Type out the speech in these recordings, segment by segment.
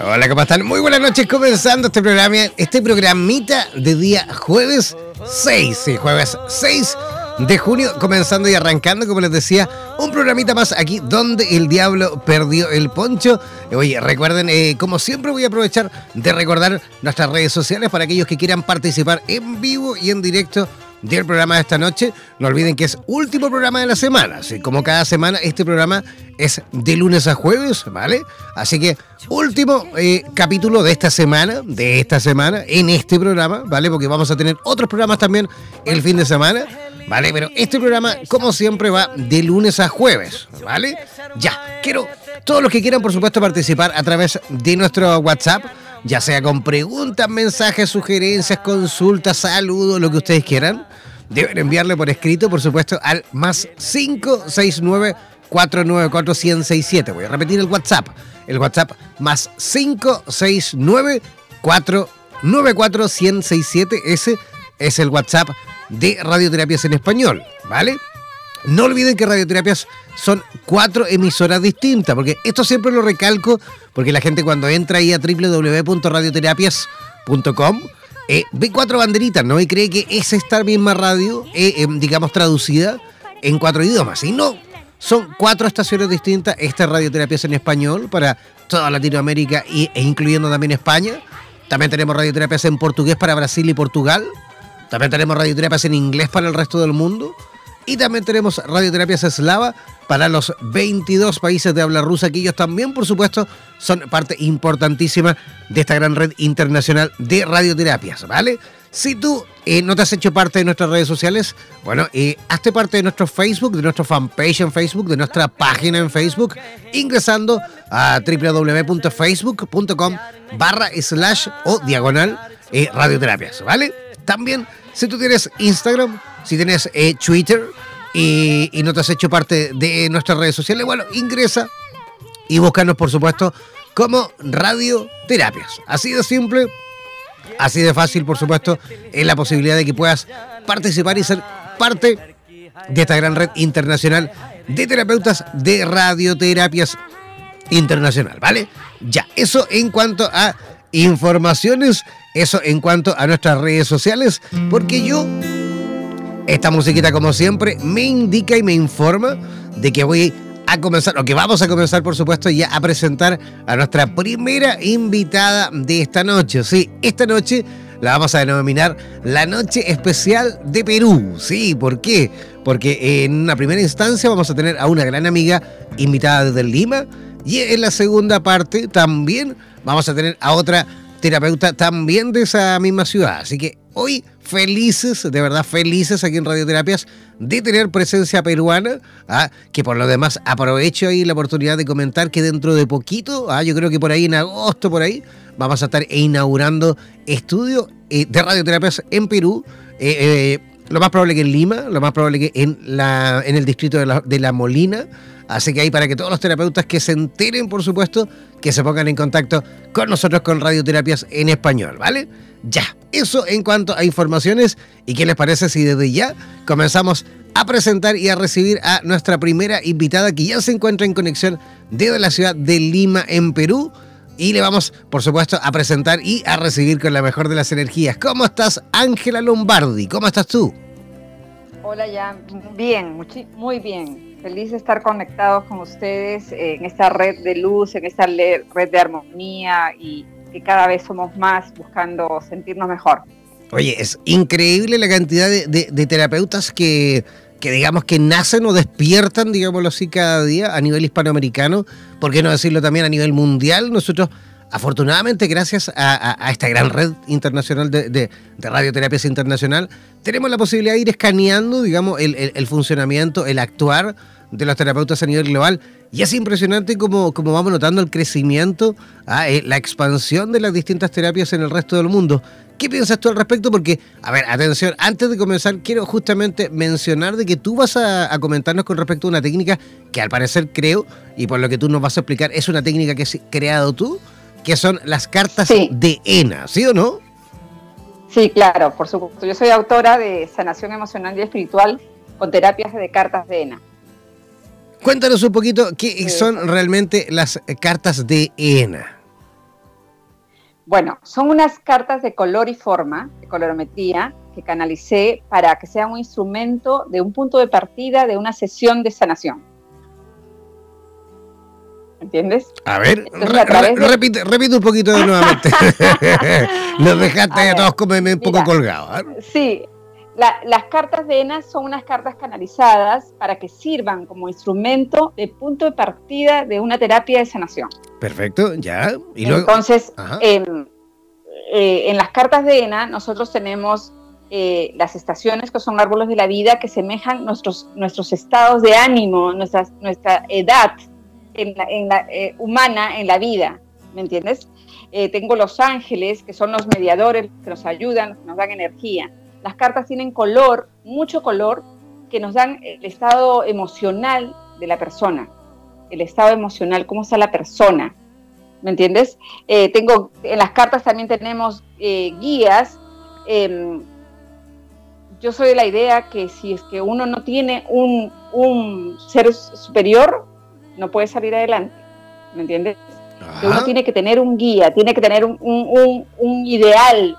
Hola, ¿cómo están? Muy buenas noches, comenzando este programa, este programita de día jueves 6, sí, jueves 6 de junio, comenzando y arrancando, como les decía, un programita más aquí donde el diablo perdió el poncho. Oye, recuerden, eh, como siempre voy a aprovechar de recordar nuestras redes sociales para aquellos que quieran participar en vivo y en directo del programa de esta noche. No olviden que es último programa de la semana. Así como cada semana, este programa es de lunes a jueves, ¿vale? Así que último eh, capítulo de esta semana, de esta semana, en este programa, ¿vale? Porque vamos a tener otros programas también el fin de semana. ¿vale? Pero este programa, como siempre, va de lunes a jueves, ¿vale? Ya, quiero todos los que quieran, por supuesto, participar a través de nuestro WhatsApp, ya sea con preguntas, mensajes, sugerencias, consultas, saludos, lo que ustedes quieran. Deben enviarle por escrito, por supuesto, al más 569 494 1067. Voy a repetir el WhatsApp. El WhatsApp más 569 494 1067. Ese es el WhatsApp de radioterapias en español, ¿vale? No olviden que radioterapias son cuatro emisoras distintas, porque esto siempre lo recalco, porque la gente cuando entra ahí a www.radioterapias.com eh, ve cuatro banderitas, ¿no? Y cree que es esta misma radio, eh, em, digamos, traducida en cuatro idiomas. Y no, son cuatro estaciones distintas. Esta es Radioterapias en español para toda Latinoamérica e incluyendo también España. También tenemos radioterapias en portugués para Brasil y Portugal. También tenemos radioterapias en inglés para el resto del mundo. Y también tenemos radioterapias eslava para los 22 países de habla rusa, que ellos también, por supuesto, son parte importantísima de esta gran red internacional de radioterapias, ¿vale? Si tú eh, no te has hecho parte de nuestras redes sociales, bueno, eh, hazte parte de nuestro Facebook, de nuestro fanpage en Facebook, de nuestra página en Facebook, ingresando a www.facebook.com barra slash o diagonal eh, radioterapias, ¿vale? También si tú tienes Instagram, si tienes eh, Twitter y, no te has hecho parte de nuestras redes sociales, bueno, ingresa y búscanos, por supuesto, como Radioterapias. Así de simple, así de fácil, por supuesto, es la posibilidad de que puedas participar y ser parte de esta gran red internacional de terapeutas de radioterapias internacional, ¿vale? Ya, eso en cuanto a informaciones eso en cuanto a nuestras redes sociales, porque yo Esta musiquita, como siempre, me indica y me informa de que voy a comenzar, o que vamos a comenzar, por supuesto, ya a presentar a nuestra primera invitada de esta noche. Sí, esta noche la vamos a denominar la Noche Especial de Perú. Sí, ¿por qué? Porque en una primera instancia vamos a tener a una gran amiga invitada desde Lima y en la segunda parte también vamos a tener a otra terapeuta también de esa misma ciudad. Así que hoy felices, de verdad felices aquí en Radioterapias de tener presencia peruana, ¿ah? que por lo demás aprovecho ahí la oportunidad de comentar que dentro de poquito, ¿ah? yo creo que por ahí en agosto, por ahí, vamos a estar inaugurando estudio eh, de radioterapias en Perú. Eh, eh, lo más probable que en Lima, lo más probable que en, la, en el distrito de la, de la Molina. Así que ahí para que todos los terapeutas que se enteren, por supuesto, que se pongan en contacto con nosotros con radioterapias en español, ¿vale? Ya, eso en cuanto a informaciones. ¿Y qué les parece si desde ya comenzamos a presentar y a recibir a nuestra primera invitada que ya se encuentra en conexión desde la ciudad de Lima, en Perú? Y le vamos, por supuesto, a presentar y a recibir con la mejor de las energías. ¿Cómo estás, Ángela Lombardi? ¿Cómo estás tú? Hola, ya. Bien, muy bien. Feliz de estar conectados con ustedes en esta red de luz, en esta red de armonía y que cada vez somos más buscando sentirnos mejor. Oye, es increíble la cantidad de, terapeutas que, que, digamos, que nacen o despiertan, digámoslo así, cada día a nivel hispanoamericano, ¿por qué no decirlo también a nivel mundial? Nosotros, afortunadamente, gracias a, esta gran red internacional de, de, radioterapias internacional, tenemos la posibilidad de ir escaneando, digamos, el, el funcionamiento, el actuar de los terapeutas a nivel global. Y es impresionante cómo, vamos notando el crecimiento, ah, eh, la expansión de las distintas terapias en el resto del mundo. ¿Qué piensas tú al respecto? Porque, a ver, atención, antes de comenzar, quiero justamente mencionar de que tú vas a, comentarnos con respecto a una técnica que al parecer creo, y por lo que tú nos vas a explicar, es una técnica que has creado tú, que son las cartas de ENA, ¿sí o no? Sí, claro, por supuesto. Yo soy autora de Sanación Emocional y Espiritual con terapias de cartas de ENA. Cuéntanos un poquito qué son realmente las cartas de ENA. Bueno, son unas cartas de color y forma, de colorometría, que canalicé para que sea un instrumento de un punto de partida de una sesión de sanación. ¿Entiendes? A ver, repite, repite, un poquito de nuevamente. Nos dejaste a, todos como un poco colgados. Sí, las cartas de ENA son unas cartas canalizadas para que sirvan como instrumento de punto de partida de una terapia de sanación. Perfecto, ya. ¿Y Entonces, em, eh, en las cartas de ENA nosotros tenemos eh, las estaciones que son árboles de la vida que semejan nuestros, nuestros estados de ánimo, nuestra, nuestra edad en la, eh, humana en la vida, ¿me entiendes? tengo los ángeles, que son los mediadores que nos ayudan, que nos dan energía. Las cartas tienen color, mucho color, que nos dan el estado emocional de la persona, el estado emocional, cómo está la persona, ¿me entiendes? Eh, tengo, en las cartas también tenemos eh, guías. Em, yo soy de la idea que si es que uno no tiene un, ser superior, no puede salir adelante, ¿me entiendes? Que uno tiene que tener un guía, tiene que tener un, un ideal,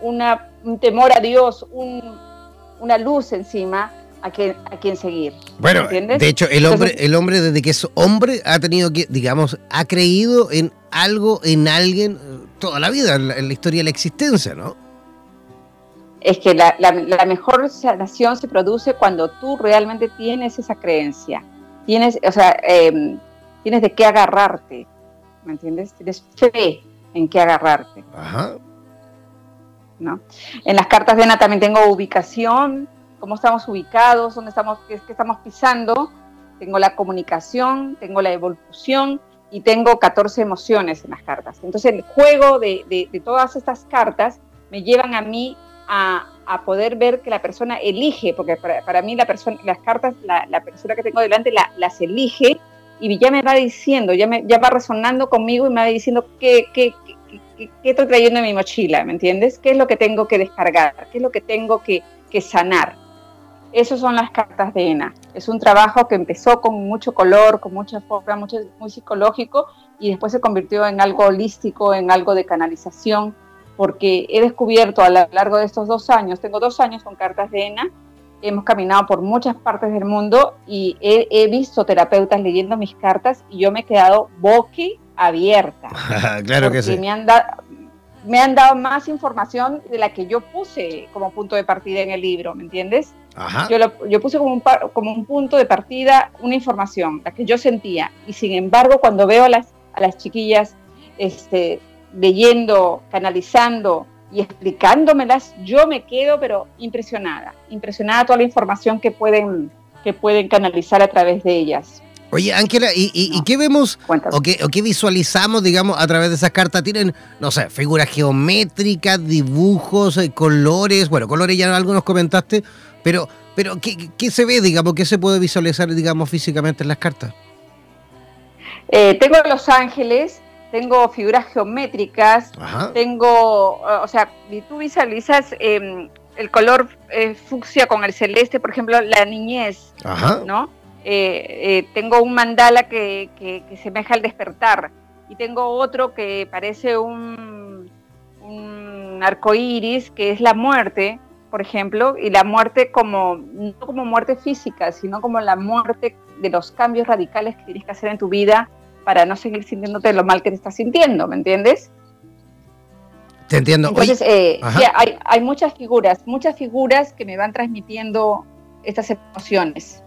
una un temor a Dios, una luz encima a quien, a quien seguir. Bueno, de hecho, el hombre, el hombre desde que es hombre ha tenido que, digamos, ha creído en algo, en alguien toda la vida, en la, historia de la existencia, ¿no? Es que la, mejor sanación se produce cuando tú realmente tienes esa creencia. Tienes, o sea, em, tienes de qué agarrarte, ¿me entiendes? Tienes fe en qué agarrarte. Ajá. En las cartas de ENA también tengo ubicación, cómo estamos ubicados, dónde estamos, qué, estamos pisando, tengo la comunicación, tengo la evolución y tengo 14 emociones en las cartas. Entonces el juego de, todas estas cartas me llevan a mí a, poder ver que la persona elige, porque para, mí la persona, las cartas, la, persona que tengo delante las elige y ya me va diciendo, ya, me, va resonando conmigo y me va diciendo qué, ¿Qué, estoy trayendo en mi mochila? ¿Me entiendes? ¿Qué es lo que tengo que descargar? ¿Qué es lo que tengo que, sanar? Esas son las cartas de ENA. Es un trabajo que empezó con mucho color, con mucha forma, mucho, muy psicológico y después se convirtió en algo holístico, en algo de canalización porque he descubierto a lo largo de estos dos años, tengo dos años con cartas de ENA, hemos caminado por muchas partes del mundo y he, visto terapeutas leyendo mis cartas y yo me he quedado boqui abierta. claro que sí. Me han, me han dado más información de la que yo puse como punto de partida en el libro, ¿me entiendes? Yo, yo puse como un, como un punto de partida una información, la que yo sentía. Y sin embargo, cuando veo a las, a las chiquillas este, leyendo, canalizando y explicándomelas, yo me quedo pero impresionada, impresionada toda la información que pueden, que pueden canalizar a través de ellas. Oye, Ángela, ¿y, qué vemos o qué, o qué, visualizamos, digamos, a través de esas cartas? ¿Tienen, no sé, figuras geométricas, dibujos, eh, colores? Bueno, colores ya algunos comentaste, pero, pero ¿qué, ¿qué, se ve, digamos, qué se puede visualizar, digamos, físicamente en las cartas? Eh, tengo Los Ángeles, tengo figuras geométricas, tengo, o sea, tú visualizas em, el color eh, fucsia con el celeste, por ejemplo, la niñez, ¿no? Eh, eh, tengo un mandala que, que, que, semeja al despertar y tengo otro que parece un, un arco iris, que es la muerte, por ejemplo, y la muerte como, no como muerte física, sino como la muerte de los cambios radicales que tienes que hacer en tu vida para no seguir sintiéndote lo mal que te estás sintiendo, ¿me entiendes? Te entiendo. Entonces, eh, hay, hay, muchas figuras, muchas figuras que me van transmitiendo estas emociones.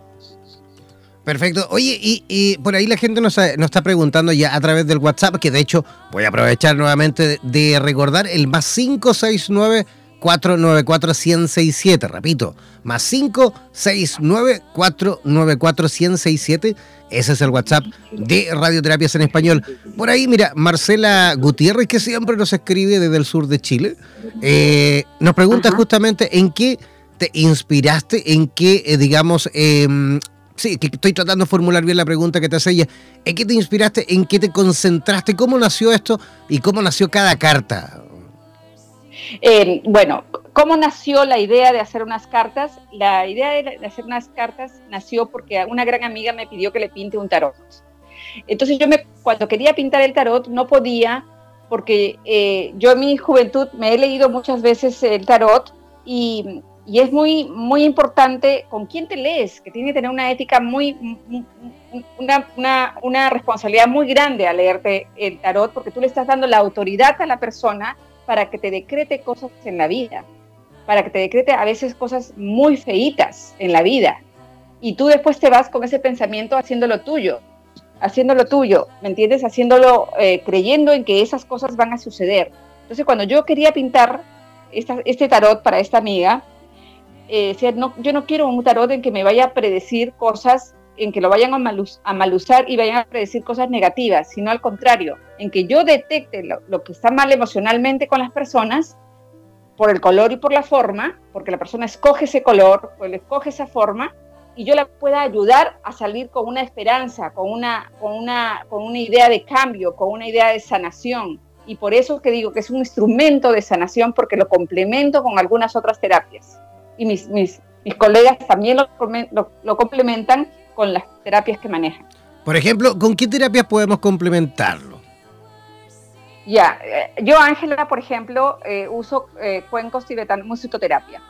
Perfecto. Oye, y, por ahí la gente nos, nos, está preguntando ya a través del WhatsApp, que de hecho voy a aprovechar nuevamente de, recordar el más 569 494 167 repito, más 569 494 167 ese es el WhatsApp de Radioterapias en Español. Por ahí, mira, Marcela Gutiérrez, que siempre nos escribe desde el sur de Chile, eh, nos pregunta justamente en qué te inspiraste, en qué, eh, digamos, em, sí, que estoy tratando de formular bien la pregunta que te hace ella, ¿en qué te inspiraste, en qué te concentraste, cómo nació esto y cómo nació cada carta? Eh, bueno, ¿cómo nació la idea de hacer unas cartas? La idea de, hacer unas cartas nació porque una gran amiga me pidió que le pinte un tarot. Entonces yo me, cuando quería pintar el tarot no podía porque eh, yo en mi juventud me he leído muchas veces el tarot y, y, es muy, muy importante con quién te lees, que tiene que tener una ética muy, una, una, una responsabilidad muy grande al leerte el tarot porque tú le estás dando la autoridad a la persona para que te decrete cosas en la vida, para que te decrete a veces cosas muy feitas en la vida. Y tú después te vas con ese pensamiento haciéndolo tuyo, haciéndolo tuyo, ¿me entiendes? Haciéndolo, eh, creyendo en que esas cosas van a suceder. Entonces, cuando yo quería pintar este tarot para esta amiga, eh, no, yo no quiero un tarot en que me vaya a predecir cosas en que lo vayan a, malus, a malusar y vayan a predecir cosas negativas, sino al contrario, en que yo detecte lo, que está mal emocionalmente con las personas por el color y por la forma, porque la persona escoge ese color, escoge esa forma, y yo la pueda ayudar a salir con una esperanza, con una, con una, con una idea de cambio, con una idea de sanación. Y por eso que digo que es un instrumento de sanación, porque lo complemento con algunas otras terapias. Y mis, mis, mis colegas también lo, lo, lo complementan con las terapias que manejan. Por ejemplo, ¿con qué terapias podemos complementarlo? Ya, eh, yo Ángela, por ejemplo, eh, uso eh, cuencos tibetanos, musicoterapia.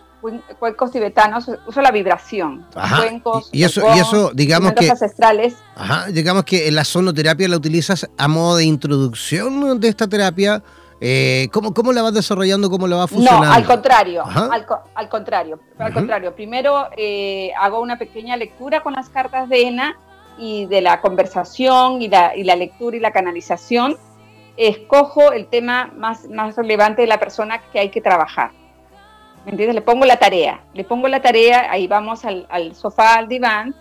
Cuencos tibetanos, uso la vibración. Cuencos, y eso, y eso digamos que ancestrales. Ajá, digamos que la sonoterapia la utilizas a modo de introducción de esta terapia. ¿Cómo, ¿Cómo la vas desarrollando? ¿Cómo la vas funcionando? No, al contrario, al, al, contrario. Al contrario, primero hago una pequeña lectura con las cartas de ENA y de la conversación y la, y la lectura y la canalización escojo el tema más, más relevante de la persona que hay que trabajar. ¿Me entiendes? Le pongo la tarea, le pongo la tarea, ahí vamos al, sofá, al diván,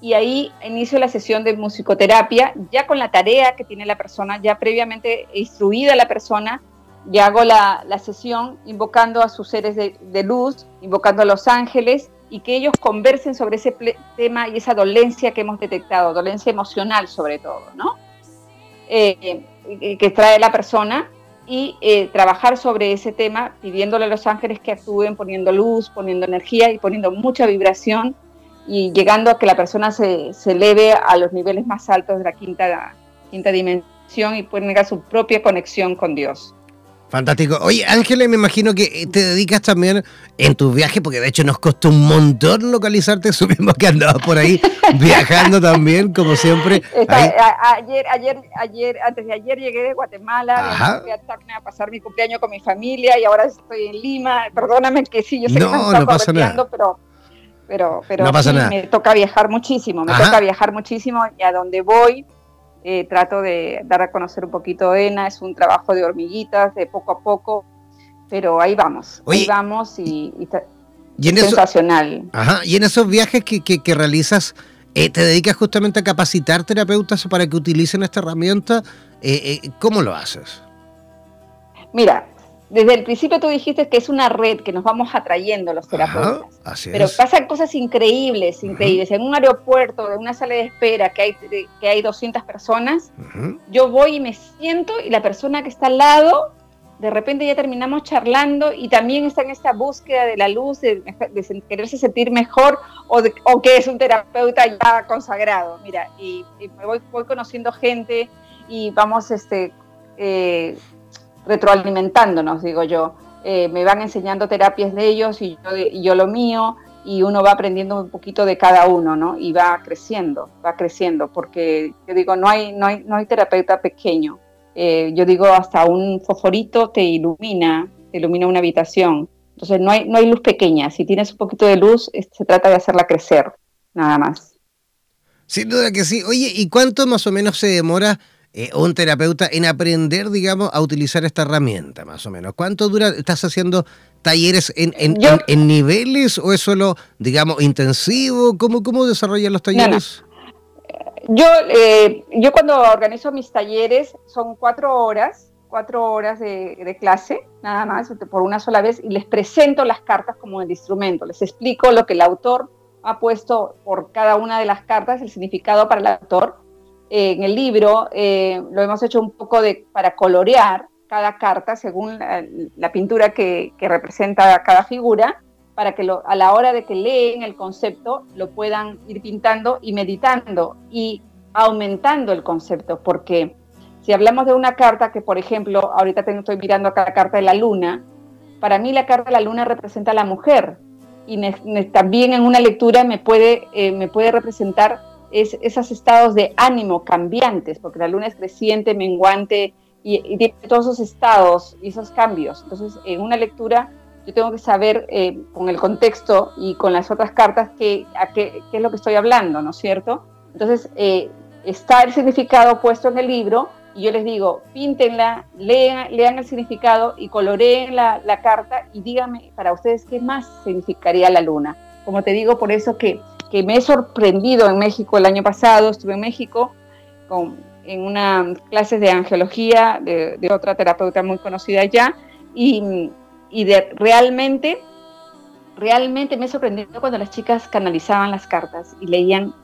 y ahí inicio la sesión de musicoterapia, ya con la tarea que tiene la persona, ya previamente instruida la persona, ya hago la, sesión invocando a sus seres de, luz, invocando a los ángeles, y que ellos conversen sobre ese tema y esa dolencia que hemos detectado, dolencia emocional sobre todo, ¿no? Eh, que trae la persona y eh, trabajar sobre ese tema, pidiéndole a los ángeles que actúen, poniendo luz, poniendo energía y poniendo mucha vibración y llegando a que la persona se, se eleve a los niveles más altos de la quinta, quinta dimensión y tenga su propia conexión con Dios. Fantástico. Oye, Ángela, me imagino que te dedicas también en tus viajes, porque de hecho nos costó un montón localizarte, subimos que andabas por ahí viajando también, como siempre. ayer, ayer, ayer, antes de ayer llegué de Guatemala, fui a Tacna a pasar mi cumpleaños con mi familia y ahora estoy en Lima. Perdóname que sí, yo sé no, que no pasa nada. pero pero, pero me toca viajar muchísimo, me toca viajar muchísimo y a donde voy eh, trato de dar a conocer un poquito ENA, es un trabajo de hormiguitas, de poco a poco, pero ahí vamos, ahí vamos y, sensacional. ajá, y en esos viajes que, que, realizas, eh, ¿te dedicas justamente a capacitar terapeutas para que utilicen esta herramienta? Eh, ¿Cómo lo haces? Mira, desde el principio tú dijiste que es una red que nos vamos atrayendo los terapeutas. pero pasan cosas increíbles, increíbles. En un aeropuerto, de una sala de espera que hay, que hay 200 personas, yo voy y me siento y la persona que está al lado, de repente ya terminamos charlando y también está en esta búsqueda de la luz, de, quererse sentir mejor o, o, que es un terapeuta ya consagrado. Mira, y, me voy, voy conociendo gente y vamos este, eh, retroalimentándonos, digo yo. Eh, me van enseñando terapias de ellos y yo, yo, lo mío y uno va aprendiendo un poquito de cada uno, ¿no? Y va creciendo, va creciendo, porque yo digo, no hay, no hay, no hay terapeuta pequeño. Eh, yo digo, hasta un fosforito te ilumina, te ilumina una habitación. Entonces, no hay, no hay luz pequeña. Si tienes un poquito de luz, se trata de hacerla crecer, nada más. Sin duda que sí. Oye, ¿y cuánto más o menos se demora eh, un terapeuta en aprender, digamos, a utilizar esta herramienta, más o menos? ¿Cuánto dura? ¿Estás haciendo talleres en, en, niveles o es solo, digamos, intensivo? ¿Cómo, cómo desarrollan los talleres? Yo, eh, yo cuando organizo mis talleres son cuatro horas, cuatro horas de, de, clase, nada más, por una sola vez, y les presento las cartas como el instrumento, les explico lo que el autor ha puesto por cada una de las cartas, el significado para el autor, en el libro eh, lo hemos hecho un poco de, para colorear cada carta según la, pintura que, representa cada figura, para que a la hora de que leen el concepto lo puedan ir pintando y meditando y aumentando el concepto, porque si hablamos de una carta que, por ejemplo, ahorita estoy mirando acá la carta de la luna, para mí la carta de la luna representa a la mujer y también en una lectura me puede, eh, me puede representar es esos estados de ánimo cambiantes, porque la luna es creciente, menguante y, tiene todos esos estados y esos cambios. Entonces, en una lectura yo tengo que saber eh, con el contexto y con las otras cartas qué, qué, es lo que estoy hablando, ¿no es cierto? Entonces, eh, está el significado puesto en el libro y yo les digo, píntenla, lean, lean el significado y coloreen la, la carta y díganme para ustedes qué más significaría la luna. Como te digo, por eso que que me he sorprendido en México el año pasado, estuve en México con, en una clases de angiología de, otra terapeuta muy conocida allá y, y, de realmente, realmente me he sorprendido cuando las chicas canalizaban las cartas y leían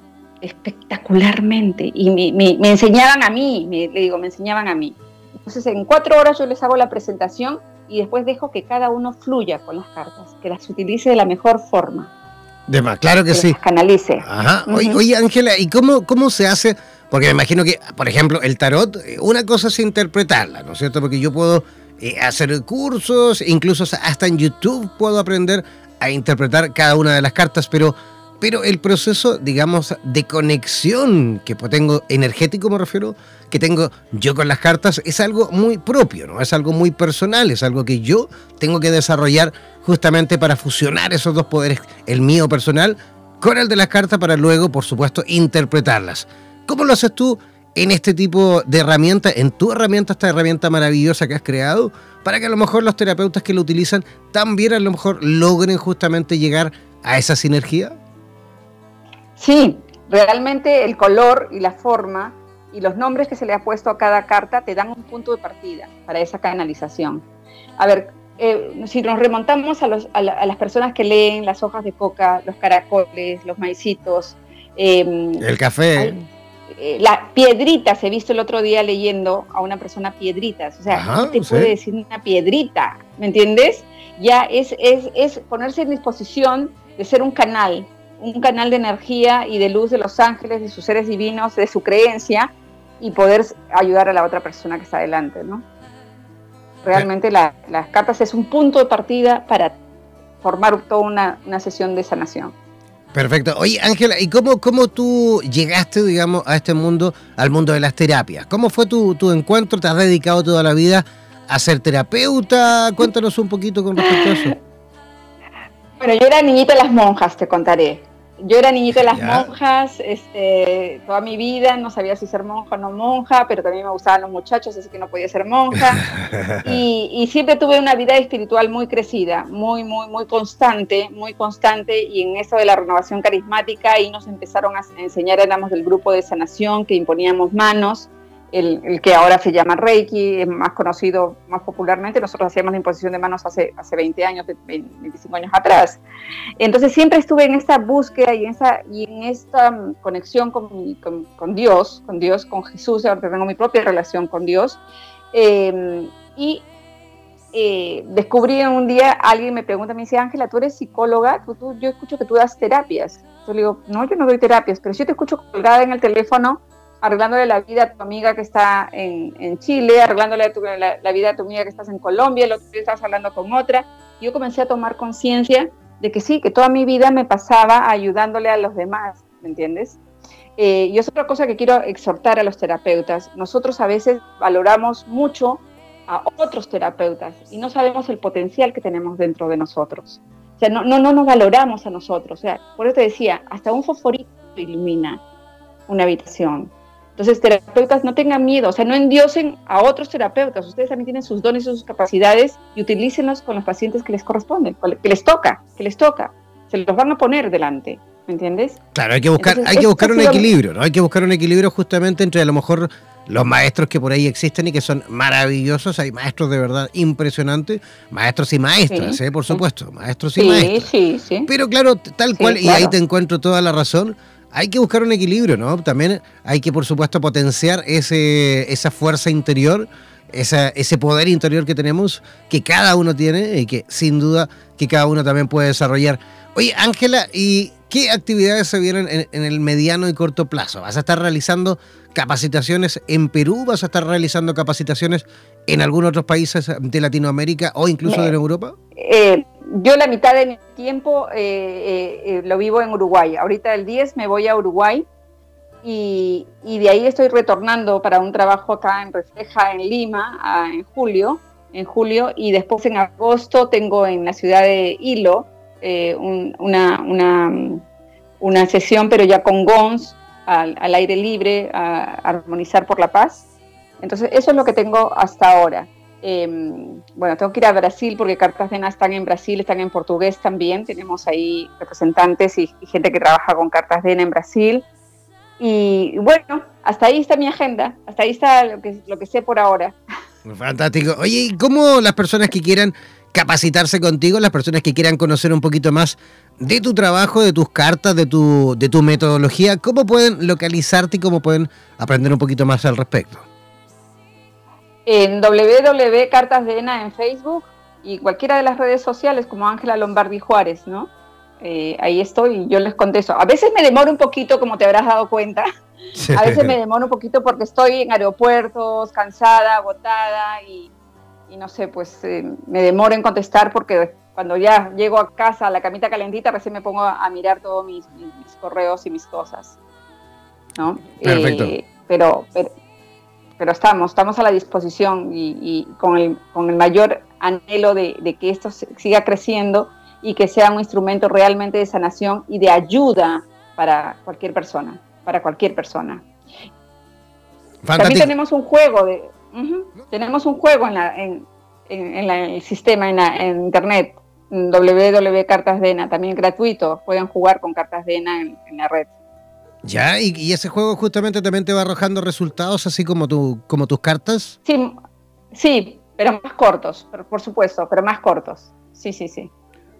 espectacularmente y me, me, enseñaban a mí, me, le digo, me enseñaban a mí. Entonces en cuatro horas yo les hago la presentación y después dejo que cada uno fluya con las cartas, que las utilice de la mejor forma. De más, claro que, sí. Canalice. Ajá. Oye, Ángela, ¿y cómo, cómo se hace? Porque me imagino que, por ejemplo, el tarot, eh, una cosa es interpretarla, ¿no es cierto? Porque yo puedo eh, hacer cursos, incluso hasta en YouTube puedo aprender a interpretar cada una de las cartas, pero pero el proceso, digamos, de conexión que tengo, energético me refiero, que tengo yo con las cartas, es algo muy propio, ¿no? Es algo muy personal, es algo que yo tengo que desarrollar justamente para fusionar esos dos poderes, el mío personal con el de las cartas, para luego, por supuesto, interpretarlas. ¿Cómo lo haces tú en este tipo de herramienta, en tu herramienta, esta herramienta maravillosa que has creado, para que a lo mejor los terapeutas que lo utilizan también a lo mejor logren justamente llegar a esa sinergia? Sí, realmente el color y la forma y los nombres que se le ha puesto a cada carta te dan un punto de partida para esa canalización. A ver, eh, si nos remontamos a, las personas que leen las hojas de coca, los caracoles, los maicitos, em, el café. Eh, la piedritas, he visto el otro día leyendo a una persona piedritas, o sea, ¿qué te puede decir una piedrita? ¿Me entiendes? Ya es, es, es ponerse en disposición de ser un canal, un canal de energía y de luz de los ángeles, de sus seres divinos, de su creencia y poder ayudar a la otra persona que está adelante, ¿no? realmente las cartas es un punto de partida para formar toda una, una sesión de sanación. Perfecto. Oye, Ángela, ¿y cómo, cómo tú llegaste, digamos, a este mundo, al mundo de las terapias? ¿Cómo fue tu, tu encuentro? ¿Te has dedicado toda la vida a ser terapeuta? Cuéntanos un poquito con respecto a eso. Bueno, yo era niñita de las monjas, te contaré. Yo era niñita de las monjas, este, toda mi vida, no sabía si ser monja o no monja, pero también me gustaban los muchachos, así que no podía ser monja. y, siempre tuve una vida espiritual muy crecida, muy, muy, muy constante, muy constante. Y en eso de la renovación carismática, ahí nos empezaron a enseñar, éramos del grupo de sanación, que imponíamos manos el, que ahora se llama Reiki, es más conocido más popularmente. Nosotros hacíamos la imposición de manos hace, hace 20 años, 25 años atrás. Entonces siempre estuve en esta búsqueda y en, esa, y en esta mm, conexión con, con, Dios, con Dios, con Jesús, ahora tengo mi propia relación con Dios. Em, y eh, descubrí un día, alguien me pregunta, me dice, Ángela, ¿tú eres psicóloga? yo escucho que tú das terapias. Yo le digo, no, yo no doy terapias, pero si yo te escucho colgada en el teléfono arreglándole la vida a tu amiga que está en, Chile, arreglándole la, vida a tu amiga que estás en Colombia, el otro día estabas hablando con otra. Yo comencé a tomar conciencia de que sí, que toda mi vida me pasaba ayudándole a los demás, ¿me entiendes? Eh, y es otra cosa que quiero exhortar a los terapeutas. Nosotros a veces valoramos mucho a otros terapeutas y no sabemos el potencial que tenemos dentro de nosotros. O sea, no, no, no nos valoramos a nosotros. O sea, por eso te decía, hasta un fosforito ilumina una habitación. Entonces, terapeutas, no tengan miedo, o sea, no endiosen a otros terapeutas. Ustedes también tienen sus dones y sus capacidades y utilícenlos con los pacientes que les corresponden, que les toca, que les toca. Se los van a poner delante, ¿me entiendes? Claro, hay que buscar, hay que buscar un equilibrio, ¿no? Hay que buscar un equilibrio justamente entre a lo mejor los maestros que por ahí existen y que son maravillosos. Hay maestros de verdad impresionantes, maestros y maestras, ¿eh? por supuesto, maestros y maestras. Sí, sí. Pero claro, tal cual, y ahí te encuentro toda la razón hay que buscar un equilibrio, ¿no? También hay que, por supuesto, potenciar ese, esa fuerza interior, ese poder interior que tenemos, que cada uno tiene y que sin duda que cada uno también puede desarrollar. Oye, Ángela, ¿y qué actividades se vienen en, en, el mediano y corto plazo? ¿Vas a estar realizando capacitaciones en Perú? ¿Vas a estar realizando capacitaciones en algunos otros países de Latinoamérica o incluso de Europa? Eh, yo la mitad de mi tiempo eh, eh, lo vivo en Uruguay. Ahorita el 10 me voy a Uruguay y, de ahí estoy retornando para un trabajo acá en Refleja, en Lima, en julio. En julio y después en agosto tengo en la ciudad de Hilo una, una, una, sesión, pero ya con GONS al, al aire libre, a armonizar por la paz. Entonces, eso es lo que tengo hasta ahora. Em, bueno, tengo que ir a Brasil porque Cartas de están en Brasil, están en portugués también. Tenemos ahí representantes y, gente que trabaja con Cartas de en Brasil. Y bueno, hasta ahí está mi agenda, hasta ahí está lo que, lo que sé por ahora. Fantástico. Oye, ¿y cómo las personas que quieran capacitarse contigo, las personas que quieran conocer un poquito más de tu trabajo, de tus cartas, de tu, de tu metodología, cómo pueden localizarte y cómo pueden aprender un poquito más al respecto? En www Cartas de ENA en Facebook y cualquiera de las redes sociales como Ángela Lombardi Juárez, ¿no? Eh, ahí estoy y yo les contesto. A veces me demoro un poquito, como te habrás dado cuenta. A veces me demoro un poquito porque estoy en aeropuertos, cansada, agotada y, no sé, pues eh, me demoro en contestar porque cuando ya llego a casa, a la camita calentita, recién me pongo a, mirar todos mis, correos y mis cosas. ¿no? Perfecto. Eh, pero, pero, pero estamos, estamos a la disposición y, con, el, con, el, mayor anhelo de, que esto siga creciendo y que sea un instrumento realmente de sanación y de ayuda para cualquier persona, para cualquier persona. También tenemos un juego de, tenemos un juego en, la, en, en, el sistema, en, la, en internet, www.cartasdena, también gratuito, pueden jugar con cartas de en, en la red. Ya, y, ese juego justamente también te va arrojando resultados así como, tu, como tus cartas. Sí, sí, pero más cortos, por supuesto, pero más cortos. Sí, sí, sí.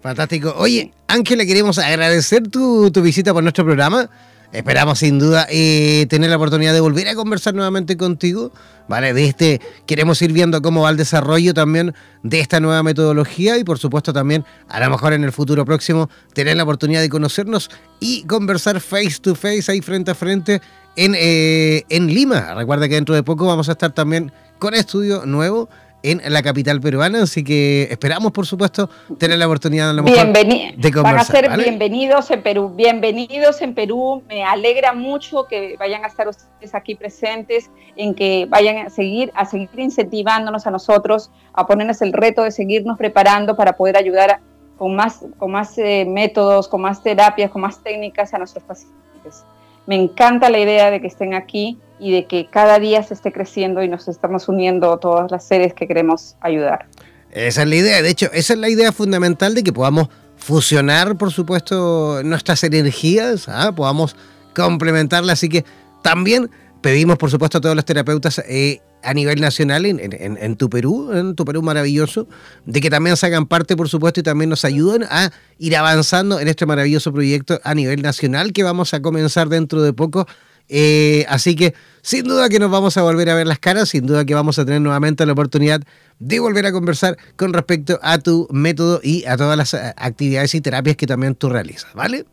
Fantástico. Oye, Ángela, queremos agradecer tu, tu visita por nuestro programa. Esperamos sin duda eh, tener la oportunidad de volver a conversar nuevamente contigo, ¿vale? De este, queremos ir viendo cómo va el desarrollo también de esta nueva metodología y por supuesto también a lo mejor en el futuro próximo tener la oportunidad de conocernos y conversar face to face ahí frente a frente en, eh, en Lima. Recuerda que dentro de poco vamos a estar también con estudio nuevo en la capital peruana, así que esperamos, por supuesto, tener la oportunidad de conversar. Van a ser bienvenidos en Perú, bienvenidos en Perú. Me alegra mucho que vayan a estar ustedes aquí presentes, en que vayan a seguir, a seguir incentivándonos a nosotros, a ponernos el reto de seguirnos preparando para poder ayudar con más, con más eh, métodos, con más terapias, con más técnicas a nuestros pacientes. Me encanta la idea de que estén aquí y de que cada día se esté creciendo y nos estamos uniendo todas las seres que queremos ayudar. Esa es la idea, de hecho, esa es la idea fundamental de que podamos fusionar, por supuesto, nuestras energías, ¿ah? podamos complementarlas, así que también pedimos, por supuesto, a todos los terapeutas eh, a nivel nacional en, tu Perú, en tu Perú maravilloso, de que también se hagan parte, por supuesto, y también nos ayuden a ir avanzando en este maravilloso proyecto a nivel nacional que vamos a comenzar dentro de poco. Eh, así que sin duda que nos vamos a volver a ver las caras, sin duda que vamos a tener nuevamente la oportunidad de volver a conversar con respecto a tu método y a todas las eh, actividades y terapias que también tú realizas, ¿vale?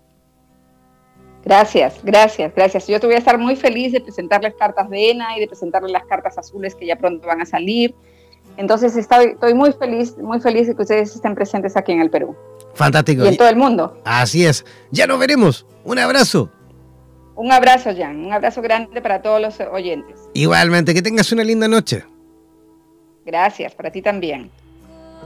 Gracias, gracias, gracias. Yo te voy a estar muy feliz de presentarles cartas de ENA y de presentarles las cartas azules que ya pronto van a salir. Entonces estoy, estoy muy feliz, muy feliz de que ustedes estén presentes aquí en el Perú. Fantástico. Y en todo el mundo. Así es. Ya nos veremos. Un abrazo. Un abrazo, Jan. Un abrazo grande para todos los oyentes. Igualmente, que tengas una linda noche. Gracias, para ti también.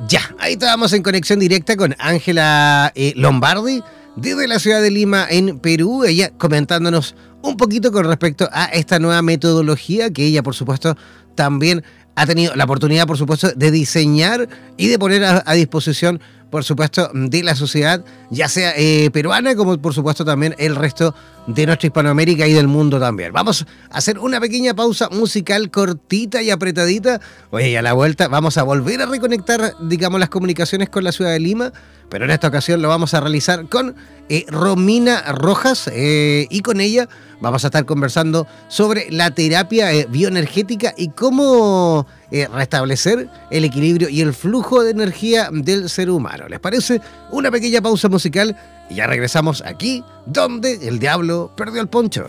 Ya, ahí estábamos en conexión directa con Ángela eh, Lombardi desde la ciudad de Lima, en Perú, ella comentándonos un poquito con respecto a esta nueva metodología que ella, por supuesto, también ha tenido la oportunidad, por supuesto, de diseñar y de poner a, disposición, por supuesto, de la sociedad, ya sea eh, peruana como, por supuesto, también el resto de nuestra Hispanoamérica y del mundo también. Vamos a hacer una pequeña pausa musical cortita y apretadita. Oye, y a la vuelta vamos a volver a reconectar, digamos, las comunicaciones con la ciudad de Lima pero en esta ocasión lo vamos a realizar con eh, Romina Rojas eh, y con ella vamos a estar conversando sobre la terapia eh, bioenergética y cómo restablecer el equilibrio y el flujo de energía del ser humano. ¿Les parece? Una pequeña pausa musical y ya regresamos aquí donde el diablo perdió el poncho.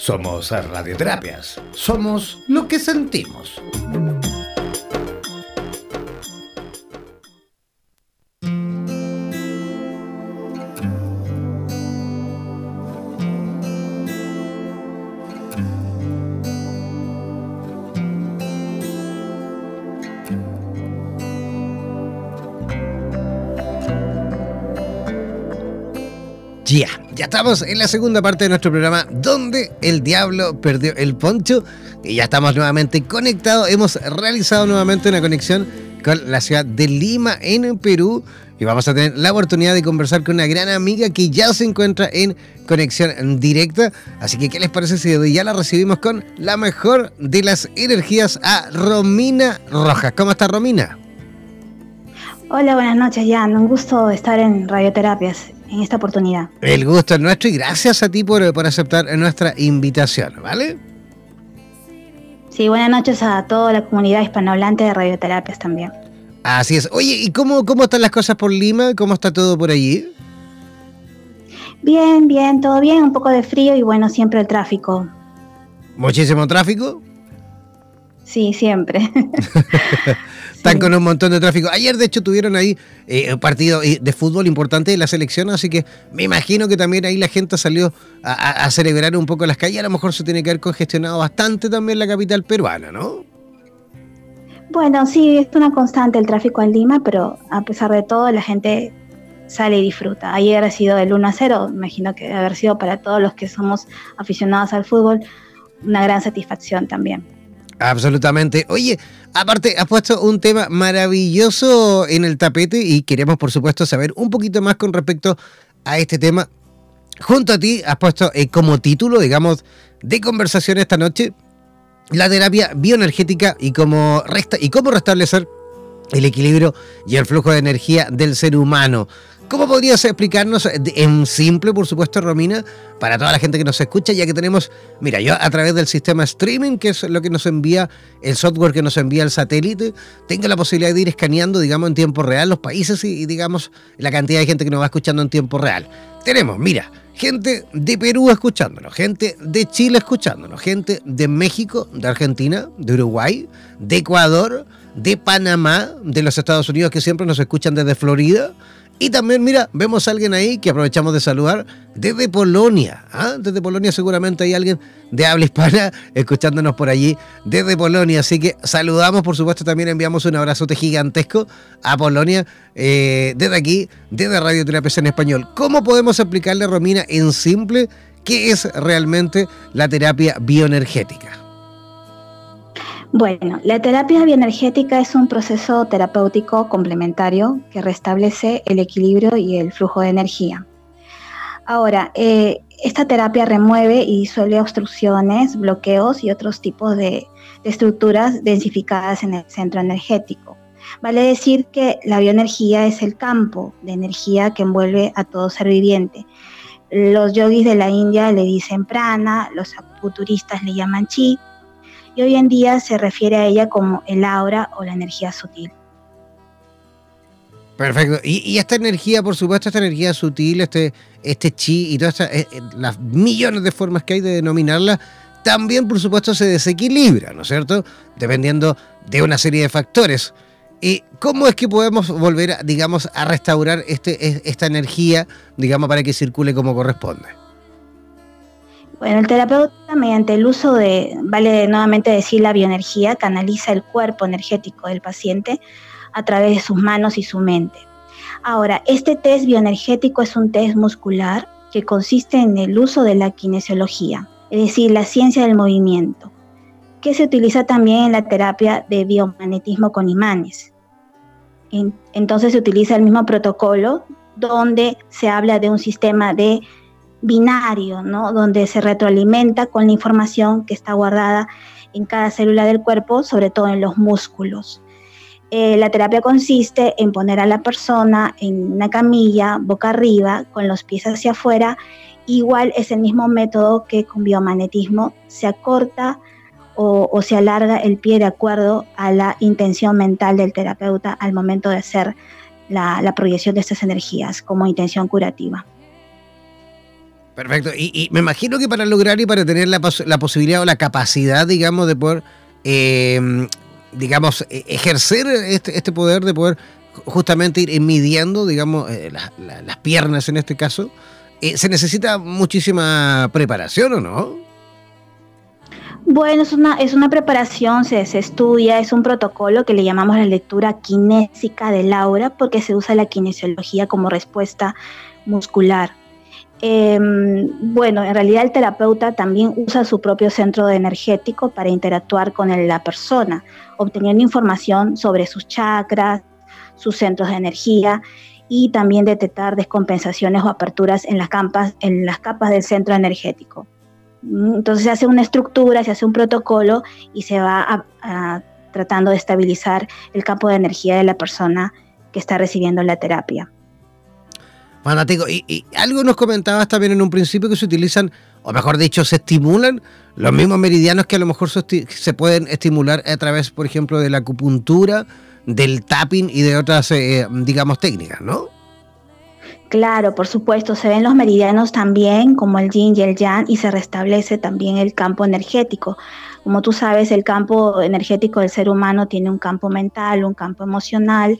Somos Radioterapias. Somos lo que sentimos. Ya, ya estamos en la segunda parte de nuestro programa donde el diablo perdió el poncho y ya estamos nuevamente conectados. Hemos realizado nuevamente una conexión con la ciudad de Lima en Perú y vamos a tener la oportunidad de conversar con una gran amiga que ya se encuentra en conexión directa. Así que, ¿qué les parece si ya la recibimos con la mejor de las energías a Romina Rojas? ¿Cómo está Romina? Hola, buenas noches, Jan. Un gusto estar en Radioterapias en esta oportunidad. El gusto es nuestro y gracias a ti por, por aceptar nuestra invitación, ¿vale? Sí, buenas noches a toda la comunidad hispanohablante de radioterapias también. Así es. Oye, ¿y cómo, cómo están las cosas por Lima? ¿Cómo está todo por allí? Bien, bien, todo bien, un poco de frío y bueno, siempre el tráfico. ¿Muchísimo tráfico? Sí, siempre. Están con un montón de tráfico. Ayer, de hecho, tuvieron ahí eh, un partido eh, de fútbol importante de la selección, así que me imagino que también ahí la gente salió a, celebrar un poco las calles. A lo mejor se tiene que haber congestionado bastante también la capital peruana, ¿no? Bueno, sí, es una constante el tráfico en Lima, pero a pesar de todo, la gente sale y disfruta. Ayer ha sido el 1 a 0, imagino que haber sido para todos los que somos aficionados al fútbol una gran satisfacción también. Absolutamente. Oye, aparte, has puesto un tema maravilloso en el tapete y queremos, por supuesto, saber un poquito más con respecto a este tema. Junto a ti has puesto eh, como título, digamos, de conversación esta noche, la terapia bioenergética y cómo, resta y cómo restablecer el equilibrio y el flujo de energía del ser humano. ¿Cómo podrías explicarnos en simple, por supuesto, Romina, para toda la gente que nos escucha, ya que tenemos, mira, yo a través del sistema streaming, que es lo que nos envía, el software que nos envía el satélite, tengo la posibilidad de ir escaneando, digamos, en tiempo real los países y, digamos, la cantidad de gente que nos va escuchando en tiempo real. Tenemos, mira, gente de Perú escuchándonos, gente de Chile escuchándonos, gente de México, de Argentina, de Uruguay, de Ecuador, de Panamá, de los Estados Unidos que siempre nos escuchan desde Florida, y también, mira, vemos a alguien ahí que aprovechamos de saludar desde Polonia. ¿ah? Desde Polonia seguramente hay alguien de habla hispana escuchándonos por allí desde Polonia. Así que saludamos, por supuesto, también enviamos un abrazote gigantesco a Polonia eh, desde aquí, desde Radio Terapia en Español. ¿Cómo podemos explicarle, Romina, en simple, qué es realmente la terapia bioenergética? Bueno, la terapia bioenergética es un proceso terapéutico complementario que restablece el equilibrio y el flujo de energía. Ahora, eh, esta terapia remueve y disuelve obstrucciones, bloqueos y otros tipos de, estructuras densificadas en el centro energético. Vale decir que la bioenergía es el campo de energía que envuelve a todo ser viviente. Los yogis de la India le dicen prana, los futuristas le llaman chi, hoy en día se refiere a ella como el aura o la energía sutil. Perfecto. Y, esta energía, por supuesto, esta energía sutil, este, este chi y todas eh, eh, las millones de formas que hay de denominarla, también, por supuesto, se desequilibra, ¿no es cierto? Dependiendo de una serie de factores. ¿Y cómo es que podemos volver, digamos, a restaurar este, esta energía, digamos, para que circule como corresponde? Bueno, el terapeuta mediante el uso de, vale nuevamente decir, la bioenergía, canaliza el cuerpo energético del paciente a través de sus manos y su mente. Ahora, este test bioenergético es un test muscular que consiste en el uso de la kinesiología, es decir, la ciencia del movimiento, que se utiliza también en la terapia de biomagnetismo con imanes. Entonces se utiliza el mismo protocolo donde se habla de un sistema de binario, ¿no? donde se retroalimenta con la información que está guardada en cada célula del cuerpo, sobre todo en los músculos. Eh, la terapia consiste en poner a la persona en una camilla, boca arriba, con los pies hacia afuera. Igual es el mismo método que con biomagnetismo. Se acorta o, se alarga el pie de acuerdo a la intención mental del terapeuta al momento de hacer la proyección de estas energías como intención curativa. Perfecto. Y, me imagino que para lograr y para tener la, posibilidad o la capacidad, digamos, de poder, em, digamos, e, ejercer este, este, poder de poder justamente ir midiendo, digamos, eh, las piernas en este caso, eh, se necesita muchísima preparación, ¿o no? Bueno, es una, es una preparación, se, se, estudia, es un protocolo que le llamamos la lectura kinésica del aura porque se usa la kinesiología como respuesta muscular. Em, bueno, en realidad el terapeuta también usa su propio centro energético para interactuar con la persona, obteniendo información sobre sus chakras, sus centros de energía y también detectar descompensaciones o aperturas en las capas, del centro energético. Mm, entonces se hace una estructura, se hace un protocolo y se va tratando de estabilizar el campo de energía de la persona que está recibiendo la terapia. Fanático. Y, algo nos comentabas también en un principio que se utilizan, o mejor dicho, se estimulan los mismos meridianos que a lo mejor se pueden estimular a través, por ejemplo, de la acupuntura, del tapping y de otras, eh, digamos, técnicas, ¿no? Claro, por supuesto, se ven los meridianos también, como el yin y el yang, y se restablece también el campo energético. Como tú sabes, el campo energético del ser humano tiene un campo mental, un campo emocional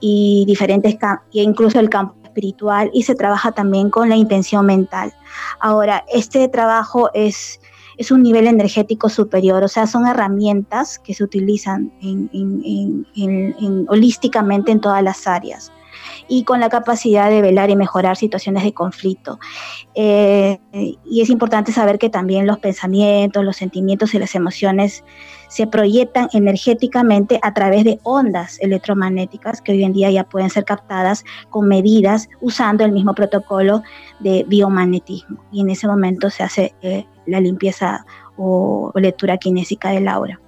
y diferentes, e incluso el campo espiritual y se trabaja también con la intención mental. Ahora, este trabajo es, es un nivel energético superior, o sea, son herramientas que se utilizan en, holísticamente en todas las áreas. Y con la capacidad de velar y mejorar situaciones de conflicto. Eh, y es importante saber que también los pensamientos, los sentimientos y las emociones se proyectan energéticamente a través de ondas electromagnéticas que hoy en día ya pueden ser captadas con medidas usando el mismo protocolo de biomagnetismo. Y en ese momento se hace eh, la limpieza o, lectura kinésica del aura.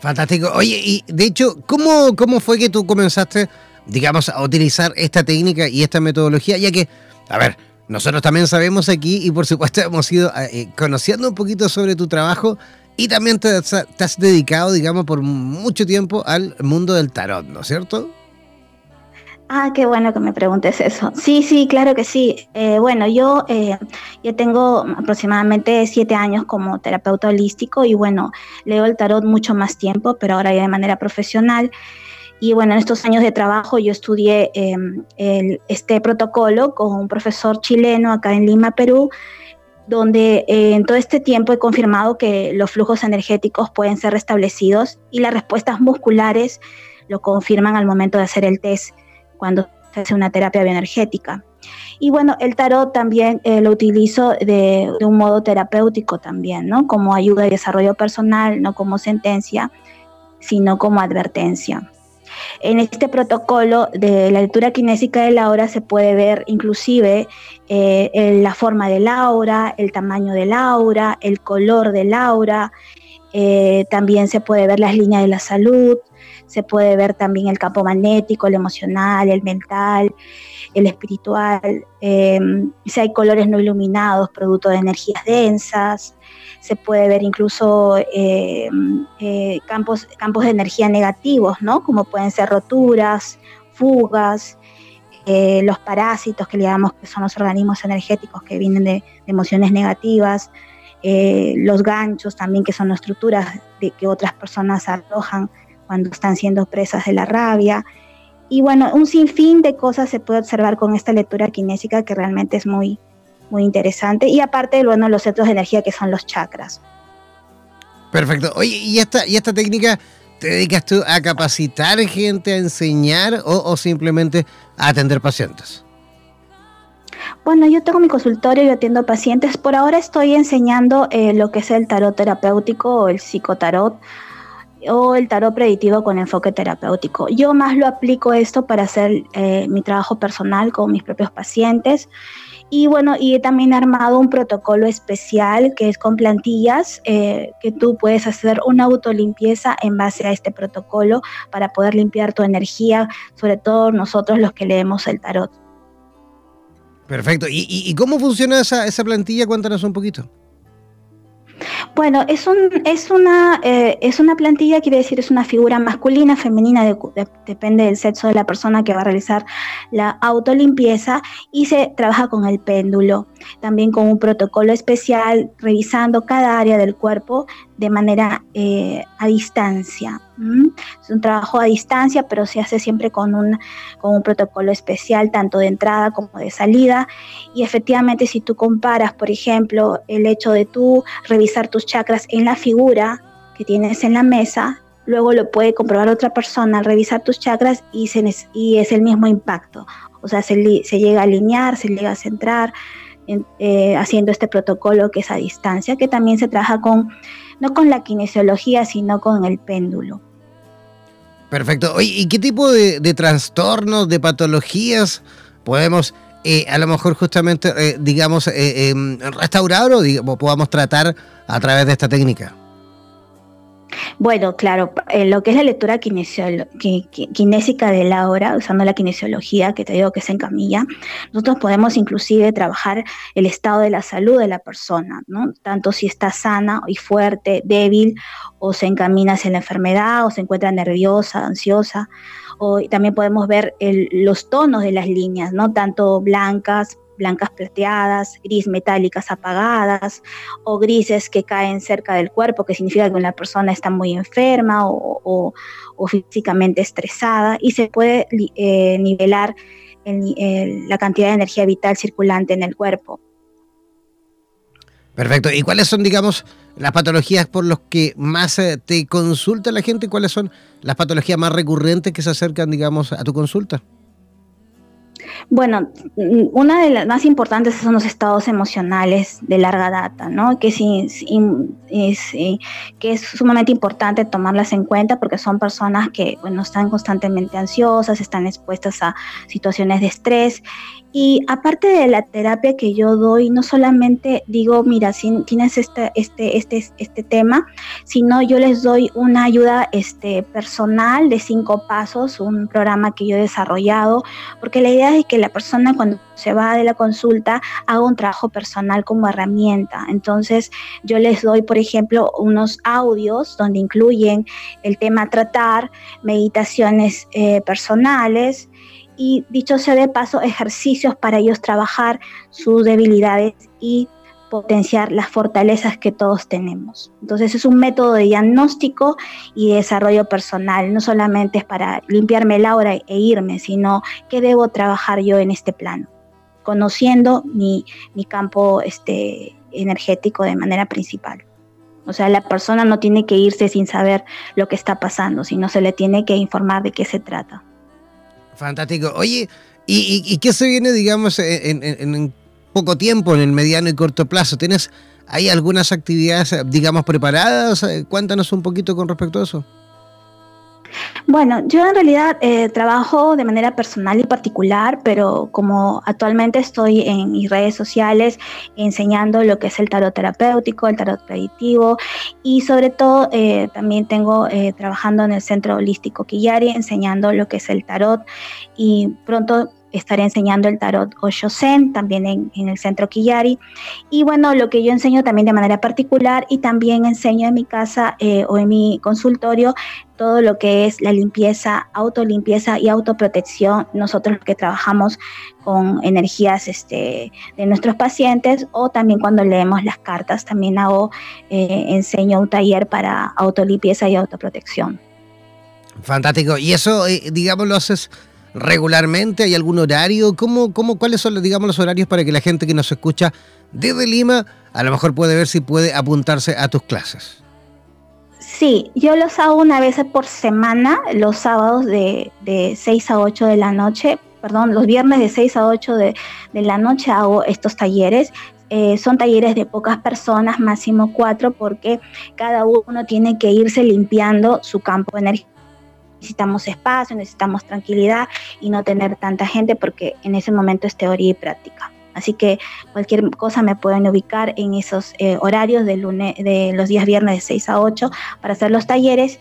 Fantástico. Oye, y de hecho, ¿cómo, ¿cómo fue que tú comenzaste, digamos, a utilizar esta técnica y esta metodología? Ya que, a ver, nosotros también sabemos aquí y por supuesto hemos ido eh, conociendo un poquito sobre tu trabajo y también te, has dedicado, digamos, por mucho tiempo al mundo del tarot, ¿no es cierto? Ah, qué bueno que me preguntes eso. Sí, sí, claro que sí. Eh, bueno, yo eh, ya tengo aproximadamente siete años como terapeuta holístico y bueno, leo el tarot mucho más tiempo, pero ahora ya de manera profesional. Y bueno, en estos años de trabajo yo estudié em, este protocolo con un profesor chileno acá en Lima, Perú, donde eh, en todo este tiempo he confirmado que los flujos energéticos pueden ser restablecidos y las respuestas musculares lo confirman al momento de hacer el test cuando se hace una terapia bioenergética. Y bueno, el tarot también eh, lo utilizo de, de, un modo terapéutico también, ¿no? Como ayuda de desarrollo personal, no como sentencia, sino como advertencia. En este protocolo de la lectura kinésica del aura se puede ver inclusive eh, la forma del aura, el tamaño del aura, el color del aura, eh, también se puede ver las líneas de la salud, se puede ver también el campo magnético, el emocional, el mental, el espiritual, eh, si hay colores no iluminados, producto de energías densas, se puede ver incluso eh, eh, campos, campos de energía negativos, ¿no? Como pueden ser roturas, fugas, eh, los parásitos que le que son los organismos energéticos que vienen de, emociones negativas, los ganchos también que son las estructuras de que otras personas arrojan cuando están siendo presas de la rabia. Y bueno, un sinfín de cosas se puede observar con esta lectura kinésica que realmente es muy, muy interesante. Y aparte, bueno, los centros de energía que son los chakras. Perfecto. Oye, ¿y esta, y esta técnica te dedicas tú a capacitar gente, a enseñar o, simplemente a atender pacientes? Bueno, yo tengo mi consultorio y atiendo pacientes. Por ahora estoy enseñando eh, lo que es el tarot terapéutico o el psicotarot o el tarot predictivo con enfoque terapéutico. Yo más lo aplico esto para hacer eh, mi trabajo personal con mis propios pacientes y bueno, y he también armado un protocolo especial que es con plantillas, eh, que tú puedes hacer una autolimpieza en base a este protocolo para poder limpiar tu energía, sobre todo nosotros los que leemos el tarot. Perfecto. ¿Y, cómo funciona esa, esa plantilla? Cuéntanos un poquito. Bueno, es, un, es, una, eh, es una plantilla, quiere decir, es una figura masculina, femenina, depende del sexo de la persona que va a realizar la autolimpieza y se trabaja con el péndulo, también con un protocolo especial, revisando cada área del cuerpo de manera eh, a distancia. Es un trabajo a distancia, pero se hace siempre con un, con un protocolo especial, tanto de entrada como de salida. Y efectivamente, si tú comparas, por ejemplo, el hecho de tú revisar tus chakras en la figura que tienes en la mesa, luego lo puede comprobar otra persona revisar tus chakras y, se, y es el mismo impacto. O sea, se, llega a alinear, se llega a centrar, eh, haciendo este protocolo que es a distancia, que también se trabaja con, no con la kinesiología, sino con el péndulo. Perfecto. ¿y qué tipo de, trastornos, de patologías podemos eh, a lo mejor justamente, eh, digamos, eh, em, restaurar o podamos tratar a través de esta técnica? Bueno, claro, lo que es la lectura kinésica de la hora, usando la kinesiología, que te digo que es en camilla, nosotros podemos inclusive trabajar el estado de la salud de la persona, ¿no? Tanto si está sana y fuerte, débil, o se encamina hacia la enfermedad, o se encuentra nerviosa, ansiosa, o también podemos ver los tonos de las líneas, ¿no? Tanto blancas, blancas plateadas, gris metálicas apagadas o grises que caen cerca del cuerpo, que significa que una persona está muy enferma o, físicamente estresada y se puede eh, nivelar la cantidad de energía vital circulante en el cuerpo. Perfecto. ¿Y cuáles son, digamos, las patologías por las que más eh, te consulta la gente? ¿Cuáles son las patologías más recurrentes que se acercan, digamos, a tu consulta? Bueno, una de las más importantes son los estados emocionales de larga data, ¿no? Que, es, eh, que es sumamente importante tomarlas en cuenta porque son personas que, están constantemente ansiosas, están expuestas a situaciones de estrés y aparte de la terapia que yo doy, no solamente digo, mira, si tienes este, este, este, este tema, sino yo les doy una ayuda este, personal de cinco pasos, un programa que yo he desarrollado, porque la idea es que la persona cuando se va de la consulta haga un trabajo personal como herramienta. Entonces, yo les doy, por ejemplo, unos audios donde incluyen el tema tratar, meditaciones eh, personales, y dicho sea de paso, ejercicios para ellos trabajar sus debilidades y potenciar las fortalezas que todos tenemos. Entonces es un método de diagnóstico y desarrollo personal, no solamente es para limpiarme el aura e irme, sino que debo trabajar yo en este plano, conociendo mi, mi campo este, energético de manera principal. O sea, la persona no tiene que irse sin saber lo que está pasando, sino se le tiene que informar de qué se trata. Fantástico. Oye, ¿y, qué se viene, digamos, en, poco tiempo, en el mediano y corto plazo? ¿Tienes ahí algunas actividades, digamos, preparadas? Cuéntanos un poquito con respecto a eso. Bueno, yo en realidad eh, trabajo de manera personal y particular, pero como actualmente estoy en mis redes sociales enseñando lo que es el tarot terapéutico, el tarot predictivo y sobre todo eh, también tengo eh, trabajando en el centro holístico Quillari enseñando lo que es el tarot y pronto estaré enseñando el tarot Oshosen también en, en, el centro Kiyari. Y bueno, lo que yo enseño también de manera particular y también enseño en mi casa eh, o en mi consultorio todo lo que es la limpieza, autolimpieza y autoprotección. Nosotros que trabajamos con energías este, de nuestros pacientes o también cuando leemos las cartas, también hago, eh, enseño un taller para autolimpieza y autoprotección. Fantástico. Y eso, eh, digamos, lo haces regularmente? ¿Hay algún horario? ¿Cómo, cómo, ¿Cuáles son digamos, los horarios para que la gente que nos escucha desde Lima a lo mejor puede ver si puede apuntarse a tus clases? Sí, yo los hago una vez por semana, los sábados de, de 6 a 8 de la noche, perdón, los viernes de 6 a 8 de, de la noche hago estos talleres. Eh, son talleres de pocas personas, máximo cuatro, porque cada uno tiene que irse limpiando su campo energético necesitamos espacio, necesitamos tranquilidad y no tener tanta gente porque en ese momento es teoría y práctica. Así que cualquier cosa me pueden ubicar en esos eh, horarios de, lunes, de los días viernes de 6 a 8 para hacer los talleres.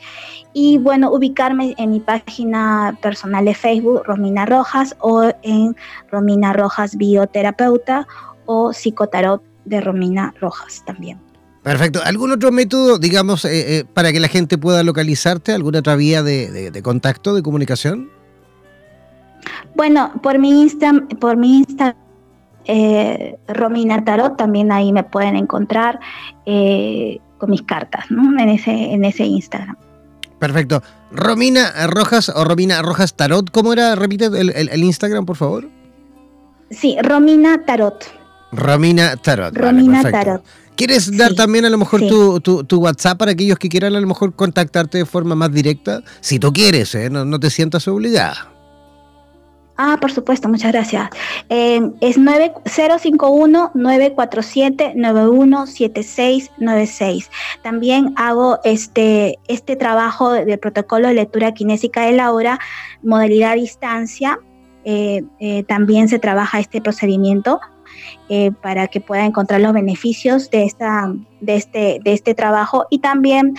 Y bueno, ubicarme en mi página personal de Facebook, Romina Rojas, o en Romina Rojas Bioterapeuta o Psicotarot de Romina Rojas también. Perfecto. ¿Algún otro método, digamos, eh, eh, para que la gente pueda localizarte? ¿Alguna otra vía de, contacto, de comunicación? Bueno, por mi Insta, por mi Insta, eh, Romina Tarot, también ahí me pueden encontrar con mis cartas, ¿no? En ese, en ese Instagram. Perfecto. Romina Rojas o Romina Rojas Tarot, ¿cómo era? Repite el, Instagram, por favor. Sí, Romina Tarot. Romina Tarot. Romina Tarot. ¿Quieres dar también a lo mejor tu, WhatsApp para aquellos que quieran a lo mejor contactarte de forma más directa? Si tú quieres, ¿eh? no, te sientas obligada. Ah, por supuesto, muchas gracias. Eh, es 051-947-917696. También hago este, este trabajo del protocolo de lectura kinésica de la hora, modalidad a distancia. Eh, eh, también se trabaja este procedimiento eh, para que pueda encontrar los beneficios de, esta, de, este, de este trabajo y también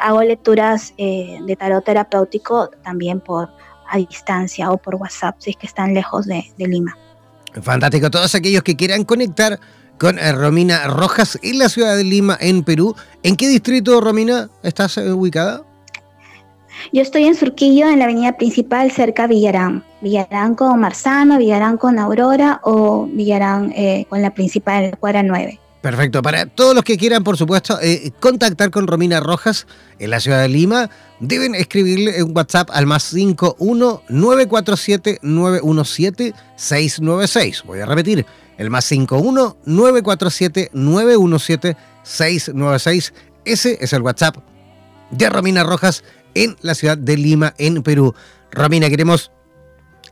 hago lecturas de tarot terapéutico también por a distancia o por WhatsApp si es que están lejos de, de Lima. Fantástico, todos aquellos que quieran conectar con Romina Rojas en la ciudad de Lima, en Perú. ¿En qué distrito, Romina, estás ubicada? Yo estoy en Surquillo, en la avenida principal, cerca de Villarán. Villarán con Marzano, Villarán con Aurora o Villarán eh, con la principal, cuadra 9. Perfecto. Para todos los que quieran, por supuesto, eh, contactar con Romina Rojas en la ciudad de Lima, deben escribirle un WhatsApp al más 51 947 917 696. Voy a repetir, el más 51 947 917 696. Ese es el WhatsApp de Romina Rojas en la ciudad de Lima, en Perú. Romina, queremos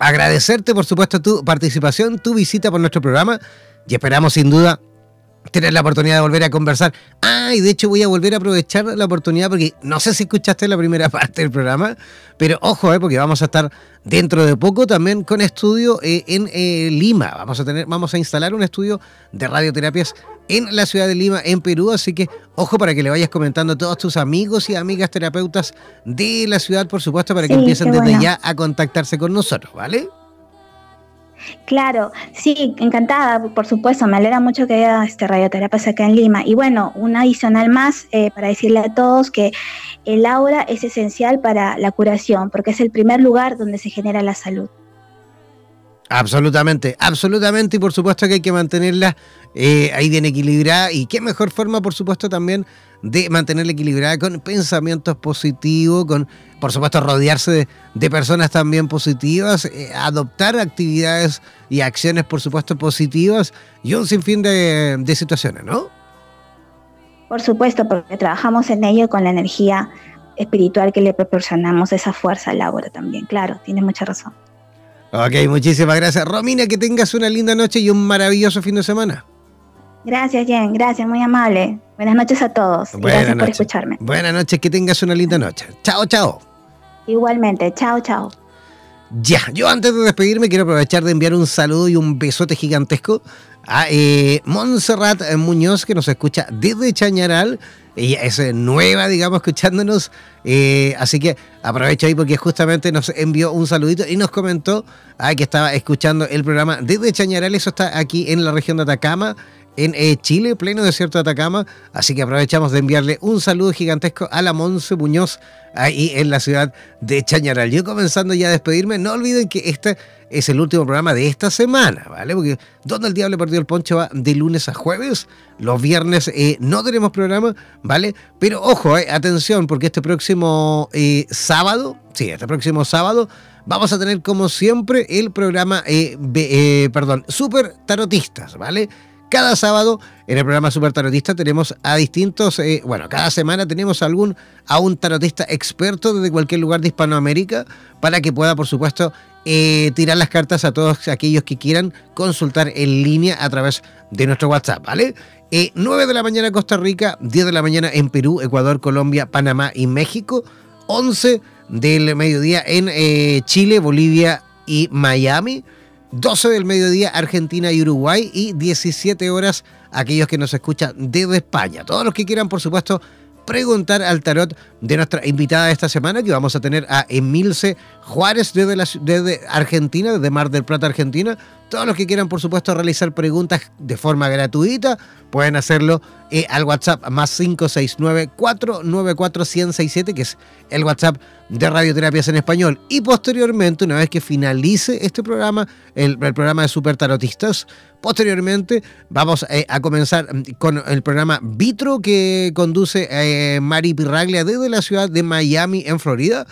agradecerte, por supuesto, tu participación, tu visita por nuestro programa y esperamos sin duda tener la oportunidad de volver a conversar. Ah, y de hecho voy a volver a aprovechar la oportunidad porque no sé si escuchaste la primera parte del programa, pero ojo, eh, porque vamos a estar dentro de poco también con estudio eh, en eh, Lima. Vamos a tener, vamos a instalar un estudio de radioterapias en la ciudad de Lima, en Perú, así que ojo para que le vayas comentando a todos tus amigos y amigas terapeutas de la ciudad, por supuesto, para que empiecen desde ya a contactarse con nosotros, ¿vale? Claro, sí, encantada, por supuesto, me alegra mucho que haya este radioterapias acá en Lima. Y bueno, un adicional más eh, para decirle a todos que el aura es esencial para la curación, porque es el primer lugar donde se genera la salud. Absolutamente, absolutamente, y por supuesto que hay que mantenerla eh, ahí bien equilibrada, y qué mejor forma, por supuesto, también de mantenerla equilibrada con pensamientos positivos, con, por supuesto, rodearse de, personas también positivas, eh, adoptar actividades y acciones, por supuesto, positivas y un sinfín de, de situaciones, ¿no? Por supuesto, porque trabajamos en ello con la energía espiritual que le proporcionamos esa fuerza a Laura también. Claro, tienes mucha razón. Ok, muchísimas gracias. Romina, que tengas una linda noche y un maravilloso fin de semana. Gracias, Jen. Gracias, muy amable. Buenas noches a todos. gracias por escucharme. Buenas noches, que tengas una linda noche. Chao, chao. Igualmente, chao, chao. Ya, yo antes de despedirme quiero aprovechar de enviar un saludo y un besote gigantesco a eh, Montserrat Muñoz que nos escucha desde Chañaral. Ella es eh, nueva, digamos, escuchándonos. Eh, así que aprovecho ahí porque justamente nos envió un saludito y nos comentó ah, que estaba escuchando el programa desde Chañaral. Eso está aquí en la región de Atacama en eh, Chile, pleno desierto de Atacama. Así que aprovechamos de enviarle un saludo gigantesco a la Monse Muñoz ahí en la ciudad de Chañaral. Yo comenzando ya a despedirme, no olviden que este es el último programa de esta semana, ¿vale? Porque Donde el Diablo Perdió el Poncho va de lunes a jueves. Los viernes eh, no tenemos programa, ¿vale? Pero ojo, eh, atención, porque este próximo sábado, sí, este próximo sábado, vamos a tener como siempre el programa, perdón, Super Tarotistas, ¿vale? Cada sábado en el programa Super Tarotista tenemos a distintos, eh, bueno, cada semana tenemos algún, a un tarotista experto desde cualquier lugar de Hispanoamérica para que pueda, por supuesto, eh, tirar las cartas a todos aquellos que quieran consultar en línea a través de nuestro WhatsApp, ¿vale? 9 eh, de la mañana en Costa Rica, 10 de la mañana en Perú, Ecuador, Colombia, Panamá y México, 11 del mediodía en Chile, Bolivia y Miami. 12 del mediodía Argentina y Uruguay y 17 horas aquellos que nos escuchan desde España. Todos los que quieran, por supuesto, preguntar al tarot de nuestra invitada de esta semana, que vamos a tener a Emilce Juárez desde, la, desde Argentina, desde Mar del Plata, Argentina. Todos los que quieran, por supuesto, realizar preguntas de forma gratuita, pueden hacerlo eh, al WhatsApp más 569-494-1067, que es el WhatsApp de Radioterapias en Español. Y posteriormente, una vez que finalice este programa, el, programa de Super Tarotistas, posteriormente vamos eh, a comenzar mm, con el programa Vitro que conduce eh, Mari Pirraglia desde la ciudad de Miami, en Florida.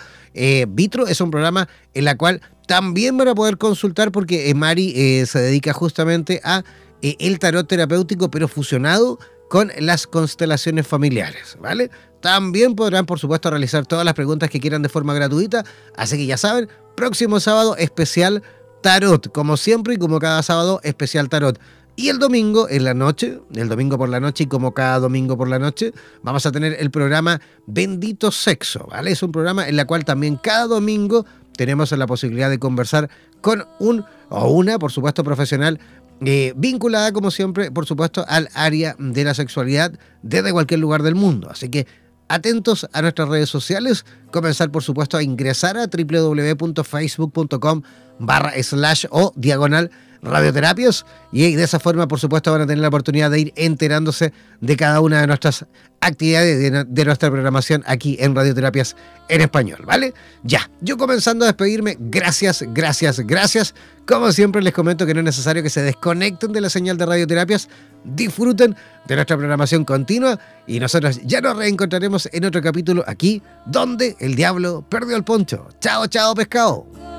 Vitro es un programa en el cual también van a poder consultar porque eh, Mari eh, se dedica justamente a eh, el tarot terapéutico, pero fusionado con las constelaciones familiares, ¿vale? También podrán, por supuesto, realizar todas las preguntas que quieran de forma gratuita. Así que ya saben, próximo sábado especial tarot, como siempre y como cada sábado especial tarot. Y el domingo en la noche, el domingo por la noche y como cada domingo por la noche, vamos a tener el programa Bendito Sexo, ¿vale? Es un programa en el cual también cada domingo tenemos la posibilidad de conversar con un o una, por supuesto, profesional eh, vinculada, como siempre, por supuesto, al área de la sexualidad desde cualquier lugar del mundo. Así que atentos a nuestras redes sociales, comenzar, por supuesto, a ingresar a www.facebook.com barra slash o diagonal radioterapias y de esa forma, por supuesto, van a tener la oportunidad de ir enterándose de cada una de nuestras actividades de, nuestra programación aquí en Radioterapias en Español, ¿vale? Ya, yo comenzando a despedirme, gracias, gracias, gracias. Como siempre les comento que no es necesario que se desconecten de la señal de Radioterapias, disfruten de nuestra programación continua y nosotros ya nos reencontraremos en otro capítulo aquí, donde el diablo perdió el poncho. Chao, chao, pescado.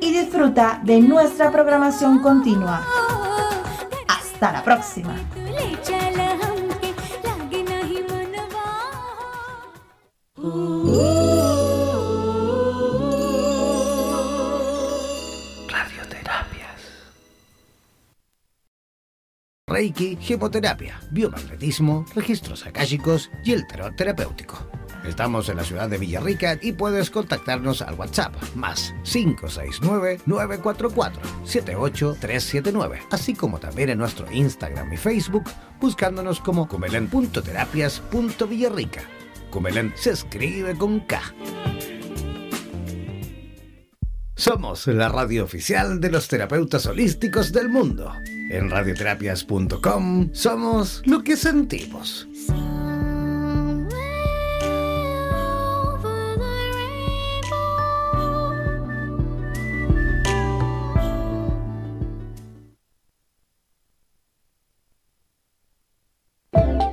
y disfruta de nuestra programación continua. Hasta la próxima. Reiki, gemoterapia, biomagnetismo, registros akáshicos y el tarot terapéutico. Estamos en la ciudad de Villarrica y puedes contactarnos al WhatsApp más 569-944-78379, así como también en nuestro Instagram y Facebook buscándonos como cumelen.terapias.villarrica. Cumelen se escribe con K. Somos la radio oficial de los terapeutas holísticos del mundo. En radioterapias.com somos lo que sentimos.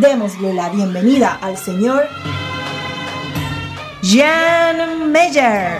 Démosle la bienvenida al señor Jan Meyer.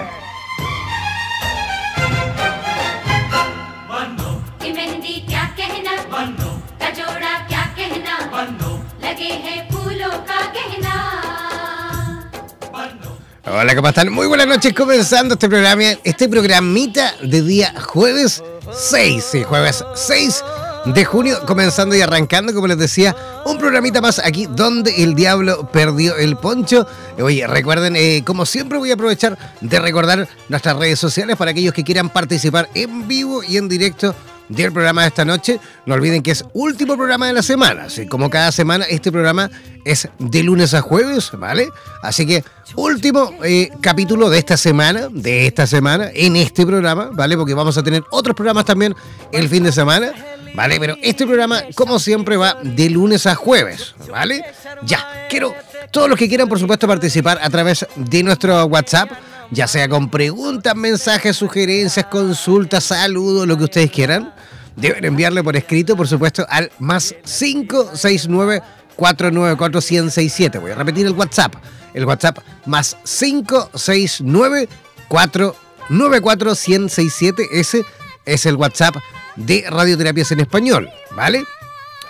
Hola, ¿cómo están? Muy buenas noches, comenzando este programa, este programita de día jueves 6, sí, jueves 6 de junio, comenzando y arrancando, como les decía, un programita más aquí donde el diablo perdió el poncho. Oye, recuerden, eh, como siempre voy a aprovechar de recordar nuestras redes sociales para aquellos que quieran participar en vivo y en directo del programa de esta noche. No olviden que es último programa de la semana. Así como cada semana, este programa es de lunes a jueves, ¿vale? Así que último eh, capítulo de esta semana, de esta semana, en este programa, ¿vale? Porque vamos a tener otros programas también el fin de semana. ¿Vale? Pero este programa, como siempre, va de lunes a jueves, ¿vale? Ya, quiero, todos los que quieran, por supuesto, participar a través de nuestro WhatsApp, ya sea con preguntas, mensajes, sugerencias, consultas, saludos, lo que ustedes quieran, deben enviarle por escrito, por supuesto, al más 569 494 1067. Voy a repetir el WhatsApp. El WhatsApp más 569 494 1067. Ese es el WhatsApp de Radioterapias en Español, ¿vale?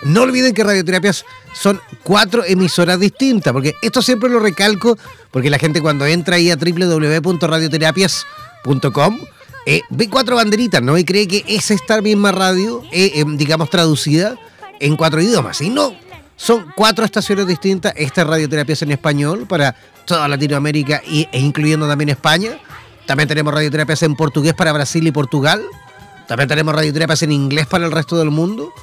No olviden que Radioterapias son cuatro emisoras distintas, porque esto siempre lo recalco, porque la gente cuando entra ahí a www.radioterapias.com eh, ve cuatro banderitas, ¿no? Y cree que es esta misma radio, eh, eh, digamos, traducida en cuatro idiomas. Y no, son cuatro estaciones distintas. Esta es Radioterapias en Español para toda Latinoamérica e incluyendo también España. También tenemos radioterapias en portugués para Brasil y Portugal. También tenemos radioterapias en inglés para el resto del mundo.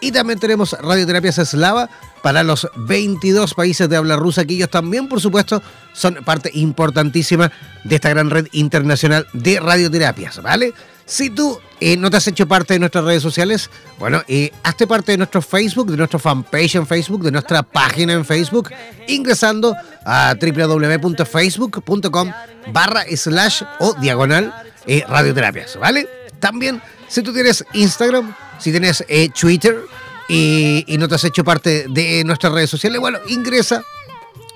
Y también tenemos radioterapias eslava para los 22 países de habla rusa, que ellos también, por supuesto, son parte importantísima de esta gran red internacional de radioterapias, ¿vale? Si tú eh, no te has hecho parte de nuestras redes sociales, bueno, eh, hazte parte de nuestro Facebook, de nuestra fanpage en Facebook, de nuestra página en Facebook, ingresando a www.facebook.com barra slash o diagonal eh, radioterapias, ¿vale? También si tú tienes Instagram, si tienes eh, Twitter y, no te has hecho parte de nuestras redes sociales, bueno, ingresa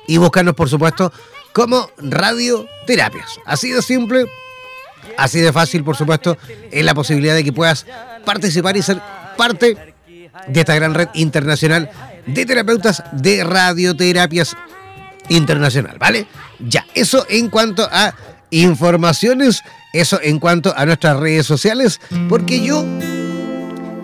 y búscanos, por supuesto, como Radioterapias. Así de simple, así de fácil, por supuesto, es la posibilidad de que puedas participar y ser parte de esta gran red internacional de terapeutas de radioterapias internacional, ¿vale? Ya, eso en cuanto a informaciones eso en cuanto a nuestras redes sociales, porque yo,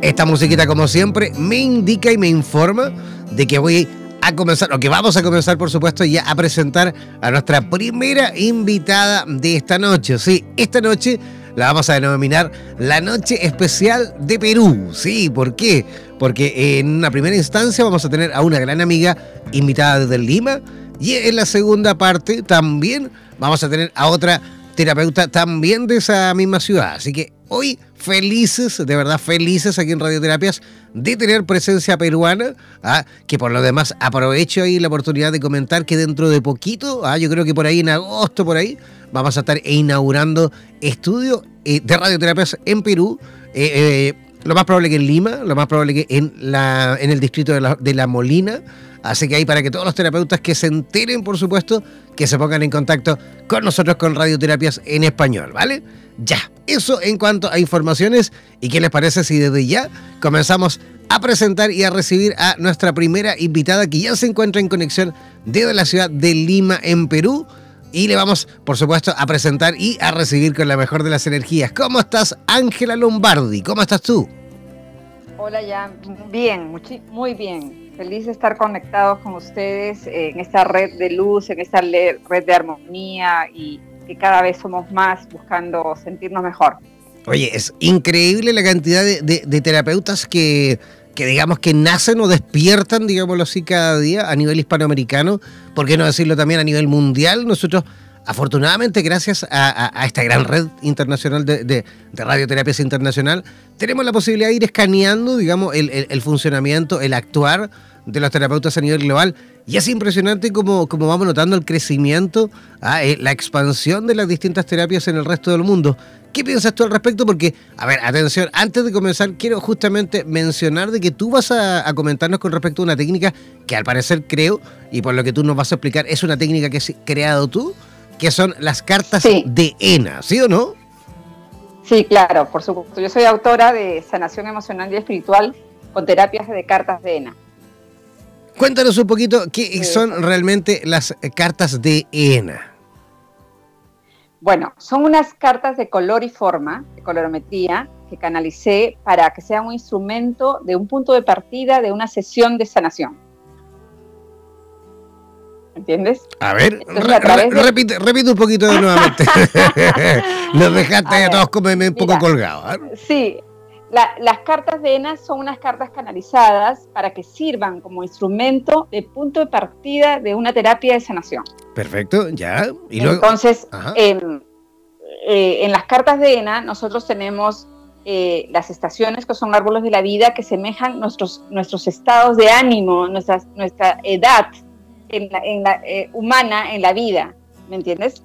esta musiquita como siempre, me indica y me informa de que voy a comenzar, o que vamos a comenzar por supuesto ya a presentar a nuestra primera invitada de esta noche. Sí, esta noche la vamos a denominar la noche especial de Perú. Sí, ¿por qué? Porque en una primera instancia vamos a tener a una gran amiga invitada desde Lima y en la segunda parte también vamos a tener a otra terapeuta también de esa misma ciudad. Así que hoy felices, de verdad felices aquí en Radioterapias de tener presencia peruana, ¿ah? que por lo demás aprovecho ahí la oportunidad de comentar que dentro de poquito, ¿ah? yo creo que por ahí en agosto, por ahí, vamos a estar inaugurando estudio eh, de radioterapias en Perú. Eh, eh, lo más probable que en Lima, lo más probable que en, el distrito de la, de la Molina, Así que ahí para que todos los terapeutas que se enteren, por supuesto, que se pongan en contacto con nosotros con radioterapias en español, ¿vale? Ya, eso en cuanto a informaciones. ¿Y qué les parece si desde ya comenzamos a presentar y a recibir a nuestra primera invitada que ya se encuentra en conexión desde la ciudad de Lima, en Perú? Y le vamos, por supuesto, a presentar y a recibir con la mejor de las energías. ¿Cómo estás, Ángela Lombardi? ¿Cómo estás tú? Hola, ya. Bien, muy bien Feliz de estar conectados con ustedes en esta red de luz, en esta red de armonía y que cada vez somos más buscando sentirnos mejor. Oye, es increíble la cantidad de, terapeutas que, que, digamos que nacen o despiertan, digámoslo así, cada día a nivel hispanoamericano, ¿por qué no decirlo también a nivel mundial? Nosotros afortunadamente, gracias a, esta gran red internacional de, radioterapias internacional, tenemos la posibilidad de ir escaneando, digamos, el, funcionamiento, el actuar de los terapeutas a nivel global. Y es impresionante como, como vamos notando el crecimiento, ah, eh, la expansión de las distintas terapias en el resto del mundo. ¿Qué piensas tú al respecto? Porque, a ver, atención, antes de comenzar, quiero justamente mencionar de que tú vas a, a comentarnos con respecto a una técnica que al parecer creo, y por lo que tú nos vas a explicar, es una técnica que has creado tú que son las cartas de ENA, ¿sí o no? Sí, claro, por supuesto. Yo soy autora de Sanación Emocional y Espiritual con terapias de cartas de ENA. Cuéntanos un poquito qué son realmente las cartas de ENA. Bueno, son unas cartas de color y forma, de colorometría, que canalicé para que sea un instrumento de un punto de partida de una sesión de sanación. ¿Entiendes? A ver, repite, repite, un poquito de nuevamente. Nos dejaste a, todos como un poco colgados. Sí, las cartas de ENA son unas cartas canalizadas para que sirvan como instrumento de punto de partida de una terapia de sanación. Perfecto, ya. ¿Y luego? Entonces, eh, en las cartas de ENA nosotros tenemos eh, las estaciones que son árboles de la vida que semejan nuestros, nuestros estados de ánimo, nuestra, nuestra edad en la, eh, humana en la vida, ¿me entiendes?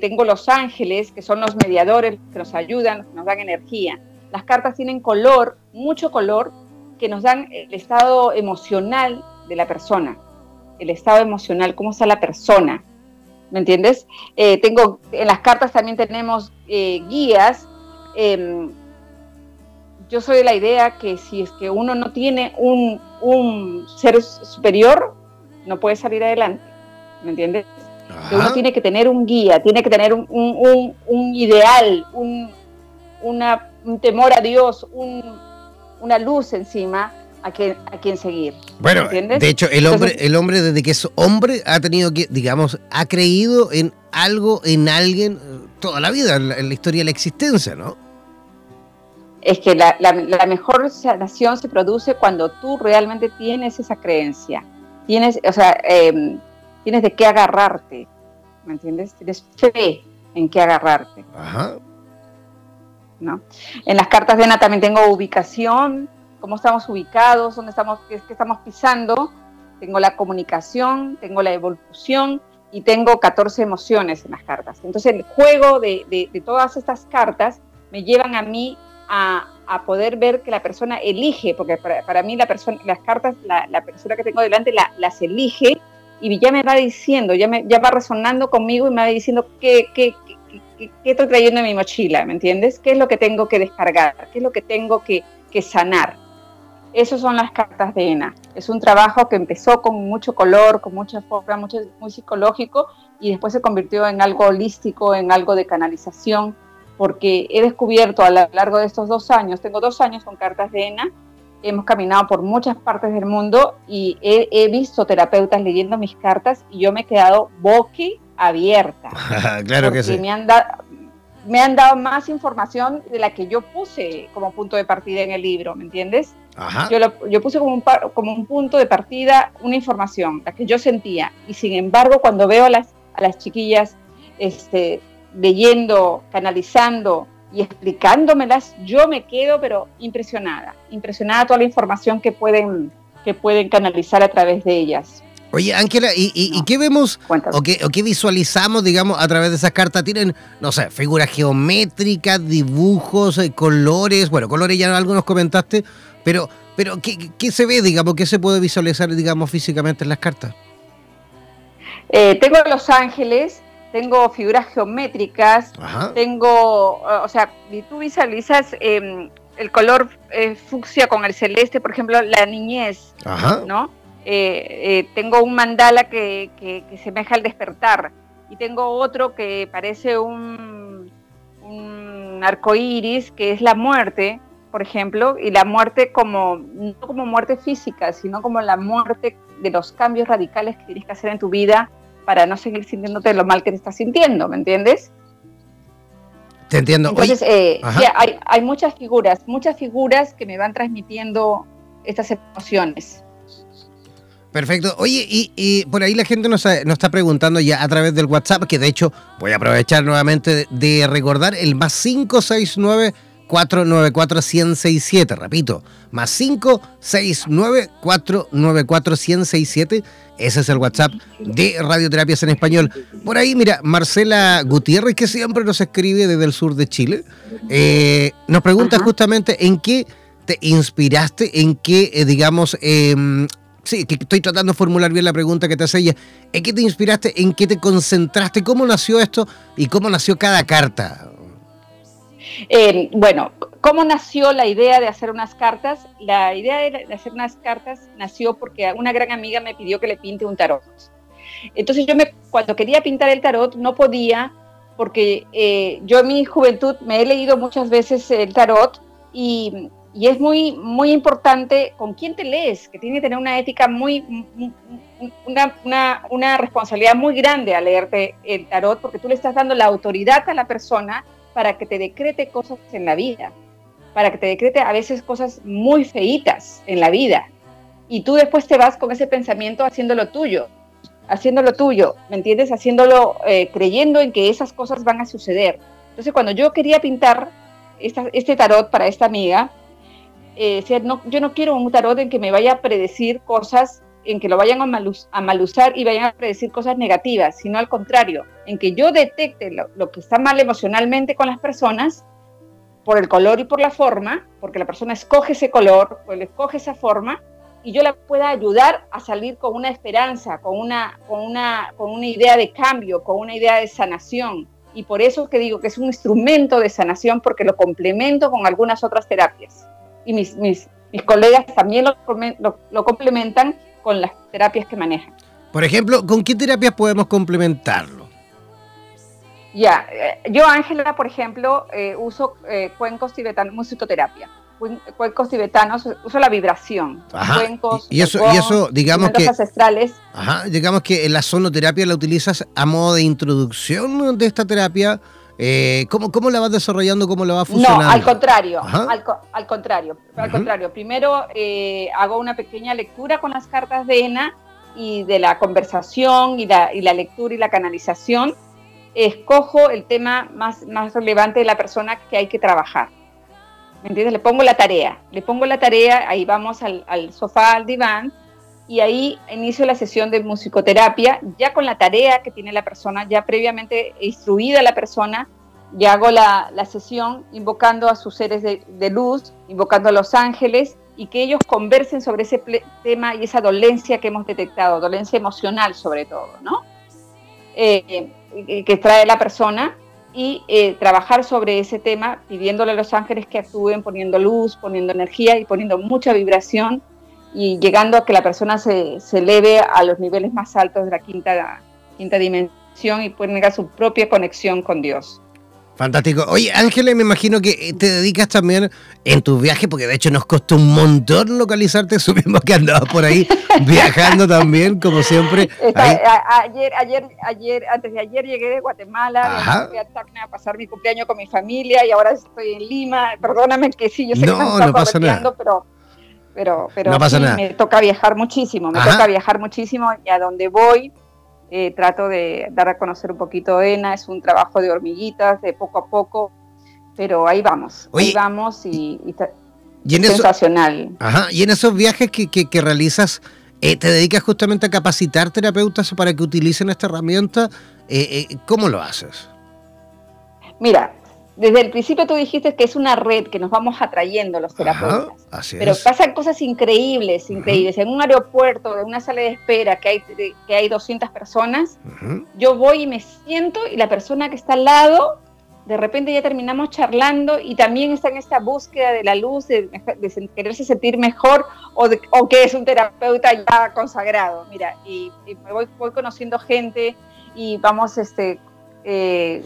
tengo los ángeles, que son los mediadores que nos ayudan, que nos dan energía. Las cartas tienen color, mucho color, que nos dan el estado emocional de la persona, el estado emocional, cómo está la persona, ¿me entiendes? Eh, tengo, en las cartas también tenemos eh, guías. Em, yo soy de la idea que si es que uno no tiene un, ser superior, no puede salir adelante, ¿me entiendes? Que uno tiene que tener un guía, tiene que tener un, un ideal, una un temor a Dios, una luz encima a quien, a quien seguir. Bueno, de hecho, el hombre, el hombre desde que es hombre ha tenido que, digamos, ha creído en algo, en alguien, toda la vida, en la, historia de la existencia, ¿no? Es que la, mejor sanación se produce cuando tú realmente tienes esa creencia. Tienes, o sea, em, tienes de qué agarrarte, ¿me entiendes? Tienes fe en qué agarrarte. Ajá. En las cartas de Ana también tengo ubicación, cómo estamos ubicados, dónde estamos, qué, estamos pisando, tengo la comunicación, tengo la evolución y tengo 14 emociones en las cartas. Entonces el juego de, todas estas cartas me llevan a mí a, poder ver que la persona elige, porque para, mí la persona, las cartas, la, persona que tengo delante las elige y ya me va diciendo, ya, me, va resonando conmigo y me va diciendo qué, ¿Qué, estoy trayendo en mi mochila? ¿Me entiendes? ¿Qué es lo que tengo que descargar? ¿Qué es lo que tengo que, sanar? Esas son las cartas de ENA. Es un trabajo que empezó con mucho color, con mucha forma, mucho, muy psicológico y después se convirtió en algo holístico, en algo de canalización, porque he descubierto a lo largo de estos dos años, tengo dos años con cartas de ENA, hemos caminado por muchas partes del mundo y he, he visto terapeutas leyendo mis cartas y yo me he quedado boqui abierta. claro que sí. Me han, me han dado más información de la que yo puse como punto de partida en el libro, ¿me entiendes? Yo, yo puse como un, como un punto de partida una información, la que yo sentía. Y sin embargo, cuando veo a las, a las chiquillas este, leyendo, canalizando y explicándomelas, yo me quedo pero impresionada, impresionada toda la información que pueden, que pueden canalizar a través de ellas. Oye, Ángela, ¿y, qué vemos o qué, o qué, visualizamos, digamos, a través de esas cartas? ¿Tienen, no sé, figuras geométricas, dibujos, eh, colores? Bueno, colores ya algunos comentaste, pero, pero ¿qué, se ve, digamos, qué se puede visualizar, digamos, físicamente en las cartas? Eh, tengo los ángeles, tengo figuras geométricas, tengo, o sea, tú visualizas em, el color eh, fucsia con el celeste, por ejemplo, la niñez, ¿no? Eh, eh, tengo un mandala que, que, que, semeja al despertar y tengo otro que parece un, un arco iris, que es la muerte, por ejemplo, y la muerte como, no como muerte física, sino como la muerte de los cambios radicales que tienes que hacer en tu vida para no seguir sintiéndote lo mal que te estás sintiendo, ¿me entiendes? Te entiendo. Entonces, eh, hay, hay muchas figuras, muchas figuras que me van transmitiendo estas emociones. Perfecto. Oye, y, por ahí la gente nos, está preguntando ya a través del WhatsApp, que de hecho voy a aprovechar nuevamente de, recordar el más 569 494 1067, repito, más 569 494 1067, ese es el WhatsApp de Radioterapias en Español. Por ahí, mira, Marcela Gutiérrez, que siempre nos escribe desde el sur de Chile, eh, nos pregunta justamente en qué te inspiraste, en qué, eh, digamos, em, Sí, que estoy tratando de formular bien la pregunta que te hace ella. ¿En qué te inspiraste? ¿En qué te concentraste? ¿Cómo nació esto? ¿Y cómo nació cada carta? Eh, bueno, ¿cómo nació la idea de hacer unas cartas? La idea de hacer unas cartas nació porque una gran amiga me pidió que le pinte un tarot. Entonces yo me, cuando quería pintar el tarot no podía porque eh, yo en mi juventud me he leído muchas veces el tarot y y es muy, muy importante con quién te lees, que tiene que tener una ética muy, una, una, responsabilidad muy grande al leerte el tarot, porque tú le estás dando la autoridad a la persona para que te decrete cosas en la vida. para que te decrete a veces cosas muy feitas en la vida. Y tú después te vas con ese pensamiento haciéndolo tuyo, haciéndolo tuyo, ¿me entiendes? Haciéndolo, eh, creyendo en que esas cosas van a suceder. Entonces, cuando yo quería pintar este tarot para esta amiga, eh, no, yo no quiero un tarot en que me vaya a predecir cosas, en que lo vayan a, malus, a malusar y vayan a predecir cosas negativas, sino al contrario, en que yo detecte lo, que está mal emocionalmente con las personas por el color y por la forma, porque la persona escoge ese color, pues escoge esa forma, y yo la pueda ayudar a salir con una esperanza, con una, con una, con una idea de cambio, con una idea de sanación. Y por eso que digo que es un instrumento de sanación porque lo complemento con algunas otras terapias. Y mis, mis, mis colegas también lo, lo, lo complementan con las terapias que manejan. Por ejemplo, ¿con qué terapias podemos complementarlo? Ya, eh, yo Ángela, por ejemplo, eh, uso eh, cuencos tibetanos, musicoterapia. Cuencos tibetanos, uso la vibración. Ajá. Cuencos, y eso, y eso digamos que ancestrales. Ajá, digamos que la sonoterapia la utilizas a modo de introducción de esta terapia. ¿Cómo, ¿Cómo la vas desarrollando? ¿Cómo la vas funcionando? No, al contrario, al, al, contrario. Al contrario, primero hago una pequeña lectura con las cartas de ENA y de la conversación y la, y la lectura y la canalización escojo el tema más, más relevante de la persona que hay que trabajar. ¿Me entiendes? Le pongo la tarea, le pongo la tarea, ahí vamos al, sofá, al diván, y ahí inicio la sesión de musicoterapia, ya con la tarea que tiene la persona, ya previamente instruida la persona, ya hago la, sesión invocando a sus seres de, luz, invocando a los ángeles, y que ellos conversen sobre ese tema y esa dolencia que hemos detectado, dolencia emocional sobre todo, ¿no? Eh, que trae la persona y eh, trabajar sobre ese tema pidiéndole a los ángeles que actúen poniendo luz, poniendo energía y poniendo mucha vibración y llegando a que la persona se, se eleve a los niveles más altos de la quinta, quinta dimensión y tenga su propia conexión con Dios. Fantástico. Oye, Ángela, me imagino que eh, te dedicas también en tus viajes, porque de hecho nos costó un montón localizarte, supimos que andabas por ahí viajando también, como siempre. ayer, ayer, ayer, antes de ayer llegué de Guatemala, fui a a pasar mi cumpleaños con mi familia y ahora estoy en Lima. Perdóname que sí, yo sé que me no pasa nada. pero pero, pero no pasa nada. me toca viajar muchísimo, me toca viajar muchísimo y a donde voy eh, trato de dar a conocer un poquito ENA, es un trabajo de hormiguitas, de poco a poco, pero ahí vamos, ahí vamos y, y, sensacional. ajá, y en esos viajes que, que, realizas, eh, ¿te dedicas justamente a capacitar terapeutas para que utilicen esta herramienta? Eh, ¿Cómo lo haces? Mira, desde el principio tú dijiste que es una red que nos vamos atrayendo los terapeutas. pero pasan cosas increíbles, increíbles. En un aeropuerto, de una sala de espera que hay, que hay 200 personas, yo voy y me siento y la persona que está al lado, de repente ya terminamos charlando y también está en esta búsqueda de la luz, de, quererse sentir mejor o, o, que es un terapeuta ya consagrado. Mira, y, me voy, voy conociendo gente y vamos este, eh,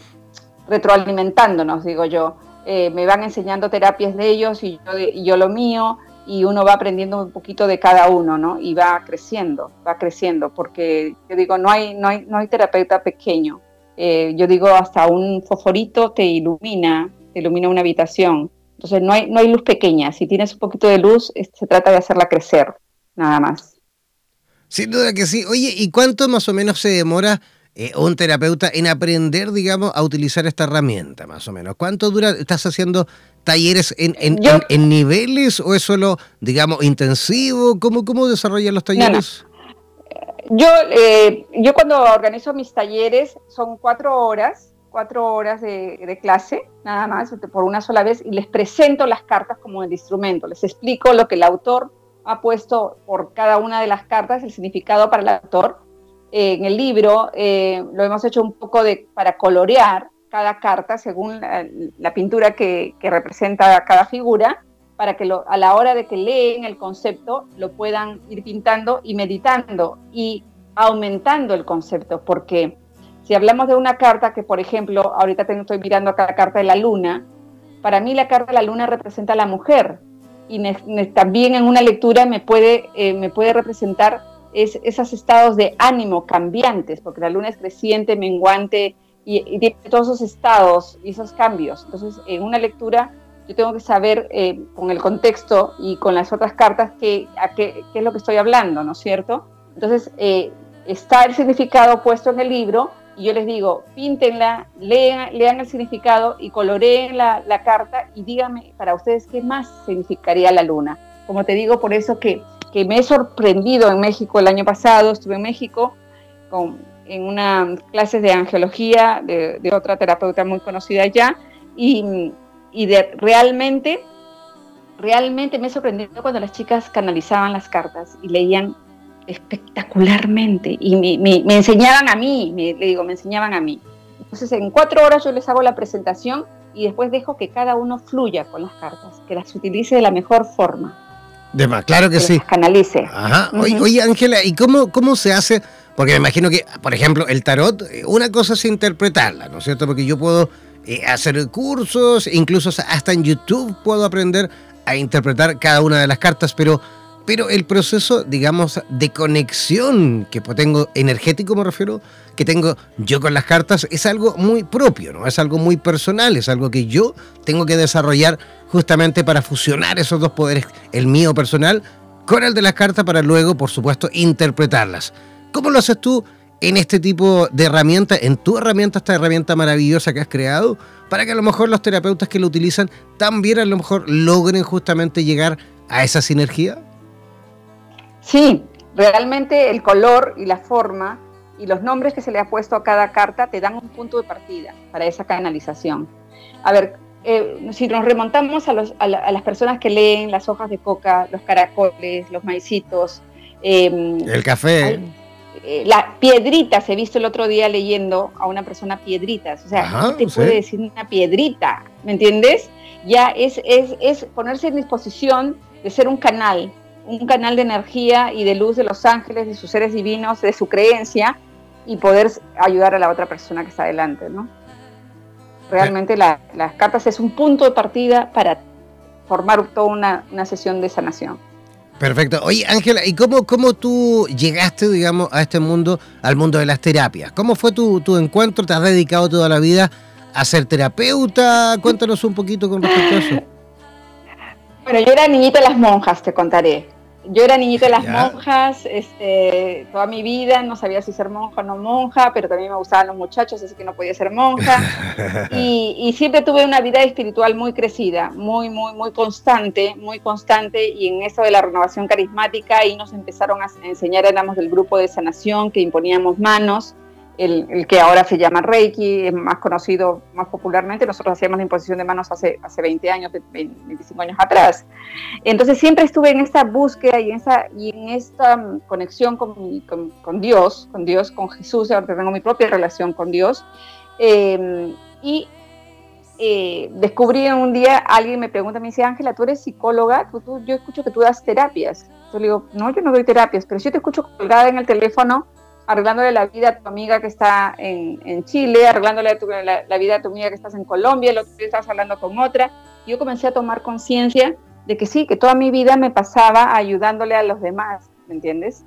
retroalimentándonos, digo yo. Eh, me van enseñando terapias de ellos y yo, lo mío, y uno va aprendiendo un poquito de cada uno, ¿no? Y va creciendo, va creciendo, porque yo digo, no hay, no hay, no hay terapeuta pequeño. Eh, yo digo, hasta un fosforito te ilumina, te ilumina una habitación. Entonces, no hay, no hay luz pequeña. Si tienes un poquito de luz, se trata de hacerla crecer, nada más. Sin duda que sí. Oye, ¿y cuánto más o menos se demora eh, un terapeuta en aprender, digamos, a utilizar esta herramienta, más o menos? ¿Cuánto dura? ¿Estás haciendo talleres en, en, niveles o es solo, digamos, intensivo? ¿Cómo, cómo desarrollan los talleres? Yo, eh, yo cuando organizo mis talleres son cuatro horas, cuatro horas de, de, clase, nada más, por una sola vez, y les presento las cartas como el instrumento, les explico lo que el autor ha puesto por cada una de las cartas, el significado para el autor, en el libro eh, lo hemos hecho un poco de, para colorear cada carta según la, pintura que, representa cada figura, para que a la hora de que leen el concepto lo puedan ir pintando y meditando y aumentando el concepto, porque si hablamos de una carta que, por ejemplo, ahorita estoy mirando acá la carta de la luna, para mí la carta de la luna representa a la mujer y también en una lectura me puede, eh, me puede representar es esos estados de ánimo cambiantes, porque la luna es creciente, menguante y, tiene todos esos estados y esos cambios. Entonces, en una lectura yo tengo que saber eh, con el contexto y con las otras cartas qué, qué, es lo que estoy hablando, ¿no es cierto? Entonces, eh, está el significado puesto en el libro y yo les digo, píntenla, lean, lean el significado y coloreen la, la, carta y díganme para ustedes qué más significaría la luna. Como te digo, por eso que, que me he sorprendido en México el año pasado, estuve en México con, en una clase de angiología de, de otra terapeuta muy conocida allá y y de realmente, realmente me sorprendió cuando las chicas canalizaban las cartas y leían espectacularmente y me, enseñaban a mí, me, le digo, me enseñaban a mí. Entonces en cuatro horas yo les hago la presentación y después dejo que cada uno fluya con las cartas, que las utilice de la mejor forma. De más, claro que, sí. Las canalice. Ajá. Oye, Ángela, ¿y cómo, cómo se hace? Porque me imagino que, por ejemplo, el tarot, eh, una cosa es interpretarla, ¿no es cierto? Porque yo puedo eh, hacer cursos, incluso hasta en YouTube puedo aprender a interpretar cada una de las cartas, pero, pero el proceso, digamos, de conexión que tengo, energético me refiero, que tengo yo con las cartas, es algo muy propio, ¿no? Es algo muy personal, es algo que yo tengo que desarrollar justamente para fusionar esos dos poderes, el mío personal con el de las cartas, para luego, por supuesto, interpretarlas. ¿Cómo lo haces tú? en este tipo de herramientas, en tu herramienta, esta herramienta maravillosa que has creado, para que a lo mejor los terapeutas que lo utilizan también a lo mejor logren justamente llegar a esa sinergia? Sí, realmente el color y la forma y los nombres que se le ha puesto a cada carta te dan un punto de partida para esa canalización. A ver, eh, si nos remontamos a, las personas que leen las hojas de coca, los caracoles, los maicitos, em, el café. Eh, la piedritas, he visto el otro día leyendo a una persona piedritas, o sea, ¿qué te puede decir una piedrita? ¿Me entiendes? Ya es, es, es ponerse en disposición de ser un canal, un canal de energía y de luz de los ángeles, de sus seres divinos, de su creencia y poder ayudar a la otra persona que está adelante, ¿no? Realmente las cartas es un punto de partida para formar toda una, una sesión de sanación. Perfecto. Oye, Ángela, ¿y cómo, cómo tú llegaste, digamos, a este mundo, al mundo de las terapias? ¿Cómo fue tu, tu encuentro? ¿Te has dedicado toda la vida a ser terapeuta? Cuéntanos un poquito con respecto a eso. Bueno, yo era niñita de las monjas, te contaré. Yo era niñita de las monjas, este, toda mi vida, no sabía si ser monja o no monja, pero también me gustaban los muchachos, así que no podía ser monja. y, siempre tuve una vida espiritual muy crecida, muy, muy, muy constante, muy constante. Y en eso de la renovación carismática, ahí nos empezaron a enseñar, éramos del grupo de sanación, que imponíamos manos el, que ahora se llama Reiki, es más conocido más popularmente. Nosotros hacíamos la imposición de manos hace, hace 20 años, 25 años atrás. Entonces siempre estuve en esta búsqueda y en, esa, y en esta mm, conexión con, con, Dios, con Dios, con Jesús, ahora tengo mi propia relación con Dios. Em, y eh, descubrí un día, alguien me pregunta, me dice, Ángela, ¿tú eres psicóloga? yo escucho que tú das terapias. Yo le digo, no, yo no doy terapias, pero yo te escucho colgada en el teléfono arreglándole la vida a tu amiga que está en, Chile, arreglándole la, vida a tu amiga que estás en Colombia, el otro día hablando con otra. Yo comencé a tomar conciencia de que sí, que toda mi vida me pasaba ayudándole a los demás, ¿me entiendes?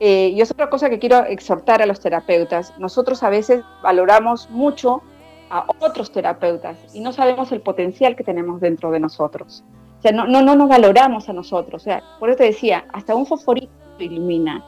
Eh, y es otra cosa que quiero exhortar a los terapeutas. Nosotros a veces valoramos mucho a otros terapeutas y no sabemos el potencial que tenemos dentro de nosotros. O sea, no, no, no nos valoramos a nosotros. O sea, por eso te decía, hasta un fosforito ilumina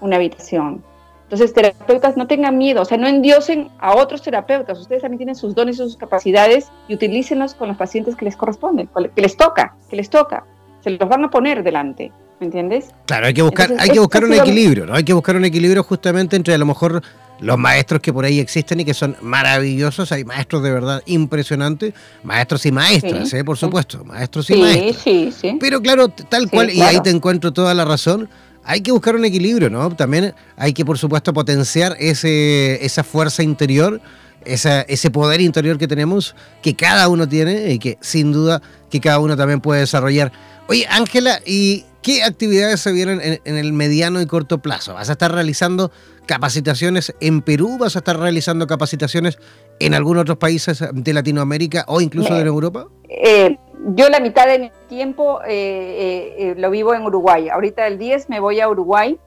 una habitación. Entonces, terapeutas, no tengan miedo, o sea, no endiosen a otros terapeutas. Ustedes también tienen sus dones y sus capacidades y utilícenlos con los pacientes que les corresponden, que les toca, que les toca. Se los van a poner delante, ¿me entiendes? Claro, hay que buscar, hay que buscar un equilibrio, ¿no? Hay que buscar un equilibrio justamente entre a lo mejor los maestros que por ahí existen y que son maravillosos. Hay maestros de verdad impresionantes, maestros y maestras, ¿eh? por supuesto, maestros y maestras. Sí, sí. Pero claro, tal cual, y ahí te encuentro toda la razón hay que buscar un equilibrio, ¿no? También hay que, por supuesto, potenciar ese, esa fuerza interior, ese poder interior que tenemos, que cada uno tiene y que sin duda que cada uno también puede desarrollar. Oye, Ángela, ¿y qué actividades se vienen en, en, el mediano y corto plazo? ¿Vas a estar realizando capacitaciones en Perú? ¿Vas a estar realizando capacitaciones en algunos otros países de Latinoamérica o incluso de Europa? Eh, yo la mitad de mi tiempo eh, eh, lo vivo en Uruguay. Ahorita el 10 me voy a Uruguay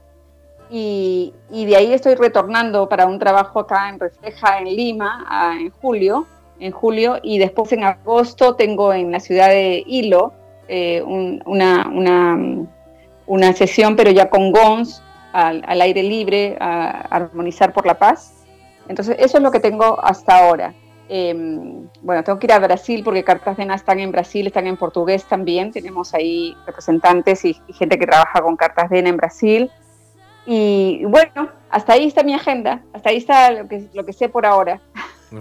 y, de ahí estoy retornando para un trabajo acá en Refleja, en Lima, en julio. en julio, y después en agosto tengo en la ciudad de Hilo eh, una, una, una, sesión, pero ya con GONS, al, al aire libre, a armonizar por la paz. Entonces, eso es lo que tengo hasta ahora. Em, bueno, tengo que ir a Brasil porque Cartagena están en Brasil, están en portugués también. Tenemos ahí representantes y, gente que trabaja con Cartagena en Brasil. Y bueno, hasta ahí está mi agenda, hasta ahí está lo que, lo que sé por ahora.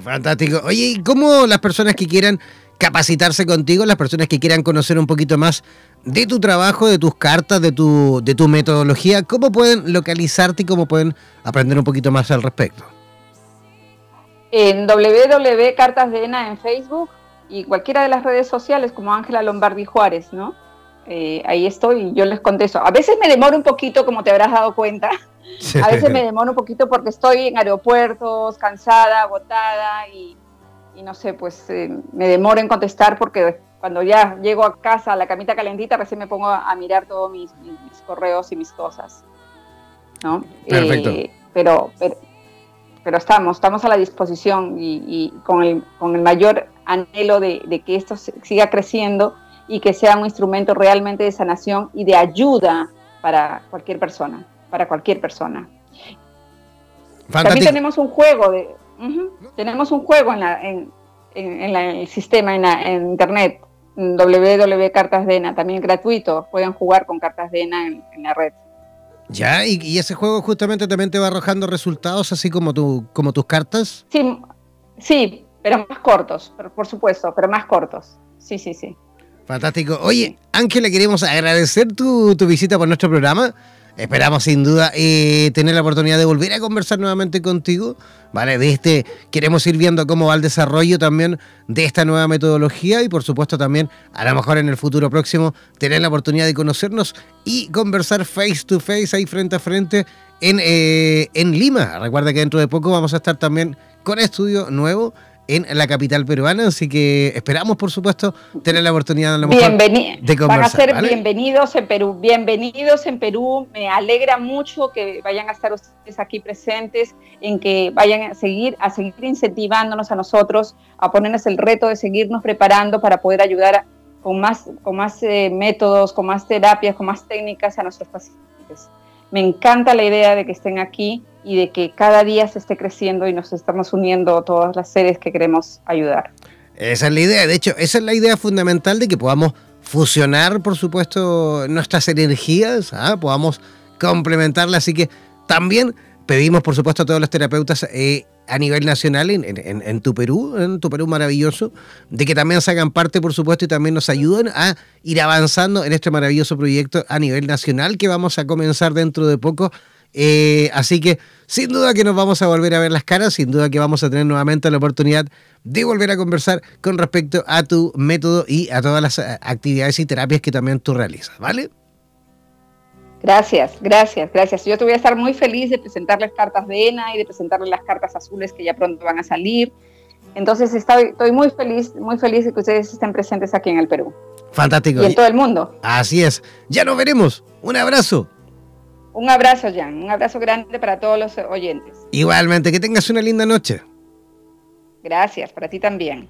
Fantástico. Oye, ¿y cómo las personas que quieran capacitarse contigo, las personas que quieran conocer un poquito más de tu trabajo, de tus cartas, de tu, de tu metodología, cómo pueden localizarte y cómo pueden aprender un poquito más al respecto? en www Cartas de ENA en Facebook y cualquiera de las redes sociales como Ángela Lombardi Juárez, ¿no? Eh, ahí estoy y yo les contesto. A veces me demoro un poquito, como te habrás dado cuenta. A veces me demoro un poquito porque estoy en aeropuertos, cansada, agotada y, no sé, pues eh, me demoro en contestar porque cuando ya llego a casa a la camita calentita recién me pongo a, mirar todos mis, correos y mis cosas. ¿no? Perfecto. Eh, pero, pero, pero estamos, estamos a la disposición y, con, el, con, el, mayor anhelo de, que esto siga creciendo y que sea un instrumento realmente de sanación y de ayuda para cualquier persona, para cualquier persona. También tenemos un juego de, tenemos un juego en, la, en, en, el sistema, en, internet, www.cartasdena, también gratuito, pueden jugar con cartas de ENA en la red. Ya, y, ese juego justamente también te va arrojando resultados así como, tu, como tus cartas. Sí, sí, pero más cortos, por supuesto, pero más cortos. Sí, sí, sí. Fantástico. Oye, Ángela, queremos agradecer tu, tu visita por nuestro programa. Esperamos sin duda eh, tener la oportunidad de volver a conversar nuevamente contigo, ¿vale? De este, queremos ir viendo cómo va el desarrollo también de esta nueva metodología y por supuesto también a lo mejor en el futuro próximo tener la oportunidad de conocernos y conversar face to face ahí frente a frente en, eh, en Lima. Recuerda que dentro de poco vamos a estar también con estudio nuevo en la capital peruana, así que esperamos, por supuesto, tener la oportunidad a lo mejor de conversar. Van a ser bienvenidos en Perú, bienvenidos en Perú. Me alegra mucho que vayan a estar ustedes aquí presentes, en que vayan a seguir, a seguir incentivándonos a nosotros, a ponernos el reto de seguirnos preparando para poder ayudar con más, con más eh, métodos, con más terapias, con más técnicas a nuestros pacientes. Me encanta la idea de que estén aquí y de que cada día se esté creciendo y nos estamos uniendo todas las seres que queremos ayudar. Esa es la idea, de hecho, esa es la idea fundamental de que podamos fusionar, por supuesto, nuestras energías, ¿ah? podamos complementarlas, así que también pedimos, por supuesto, a todos los terapeutas eh, a nivel nacional en, en, tu Perú, en tu Perú maravilloso, de que también se hagan parte, por supuesto, y también nos ayuden a ir avanzando en este maravilloso proyecto a nivel nacional que vamos a comenzar dentro de poco eh, así que sin duda que nos vamos a volver a ver las caras, sin duda que vamos a tener nuevamente la oportunidad de volver a conversar con respecto a tu método y a todas las eh, actividades y terapias que también tú realizas, ¿vale? Gracias, gracias, gracias. Yo te voy a estar muy feliz de presentarles cartas de ENA y de presentarles las cartas azules que ya pronto van a salir. Entonces estoy, estoy muy feliz, muy feliz de que ustedes estén presentes aquí en el Perú. Fantástico. Y en todo el mundo. Así es. Ya nos veremos. Un abrazo. Un abrazo, Jan. Un abrazo grande para todos los oyentes. Igualmente, que tengas una linda noche. Gracias, para ti también.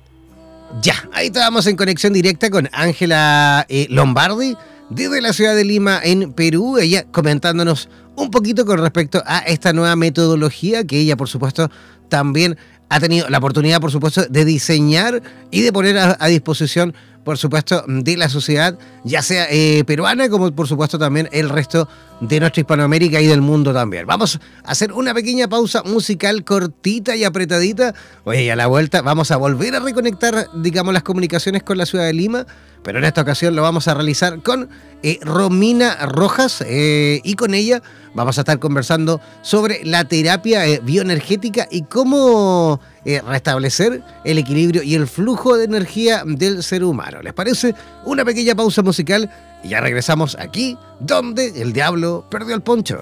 Ya, ahí estábamos en conexión directa con Ángela eh, Lombardi desde la ciudad de Lima, en Perú. Ella comentándonos un poquito con respecto a esta nueva metodología que ella, por supuesto, también ha tenido la oportunidad, por supuesto, de diseñar y de poner a disposición por supuesto, de la sociedad, ya sea eh, peruana como por supuesto también el resto de nuestra Hispanoamérica y del mundo también. Vamos a hacer una pequeña pausa musical cortita y apretadita. Oye, y a la vuelta vamos a volver a reconectar, digamos, las comunicaciones con la ciudad de Lima, pero en esta ocasión lo vamos a realizar con eh, Romina Rojas eh, y con ella vamos a estar conversando sobre la terapia bioenergética y cómo eh, restablecer el equilibrio y el flujo de energía del ser humano. ¿Les parece? Una pequeña pausa musical y ya regresamos aquí donde el diablo perdió el poncho.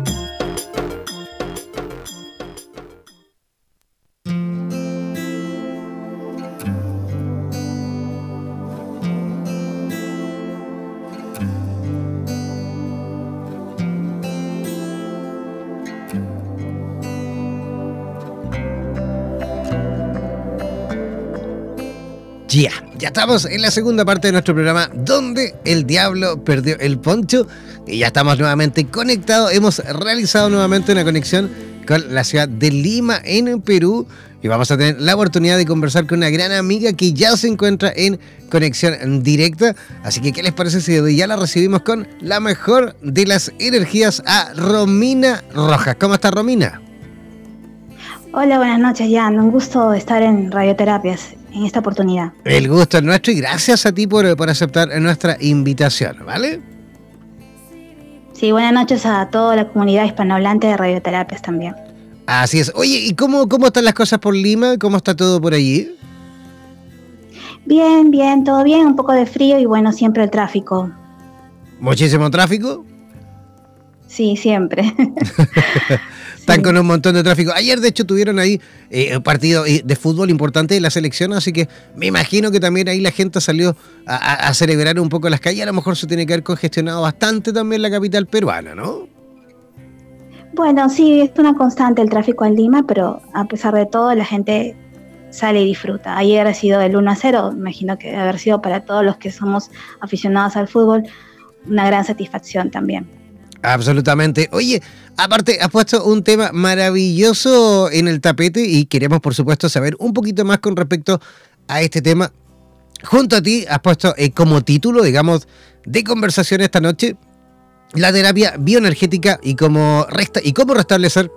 Estamos en la segunda parte de nuestro programa donde el diablo perdió el poncho y ya estamos nuevamente conectados. Hemos realizado nuevamente una conexión con la ciudad de Lima en Perú y vamos a tener la oportunidad de conversar con una gran amiga que ya se encuentra en conexión directa. Así que, ¿qué les parece si ya la recibimos con la mejor de las energías a Romina Rojas? ¿Cómo está Romina? Hola, buenas noches, Jan. Un gusto estar en Radioterapias en esta oportunidad. El gusto es nuestro y gracias a ti por, por aceptar nuestra invitación, ¿vale? Sí, buenas noches a toda la comunidad hispanohablante de Radioterapias también. Así es. Oye, ¿y cómo, cómo están las cosas por Lima? ¿Cómo está todo por allí? Bien, bien, todo bien, un poco de frío y bueno, siempre el tráfico. ¿Muchísimo tráfico? Sí, siempre. Están con un montón de tráfico. Ayer, de hecho, tuvieron ahí eh, un partido eh, de fútbol importante de la selección, así que me imagino que también ahí la gente salió a, celebrar un poco las calles. A lo mejor se tiene que haber congestionado bastante también la capital peruana, ¿no? Bueno, sí, es una constante el tráfico en Lima, pero a pesar de todo, la gente sale y disfruta. Ayer ha sido el 1 a 0, imagino que haber sido para todos los que somos aficionados al fútbol una gran satisfacción también. Absolutamente. Oye, aparte, has puesto un tema maravilloso en el tapete y queremos, por supuesto, saber un poquito más con respecto a este tema. Junto a ti has puesto eh, como título, digamos, de conversación esta noche, la terapia bioenergética y cómo, resta y cómo restablecer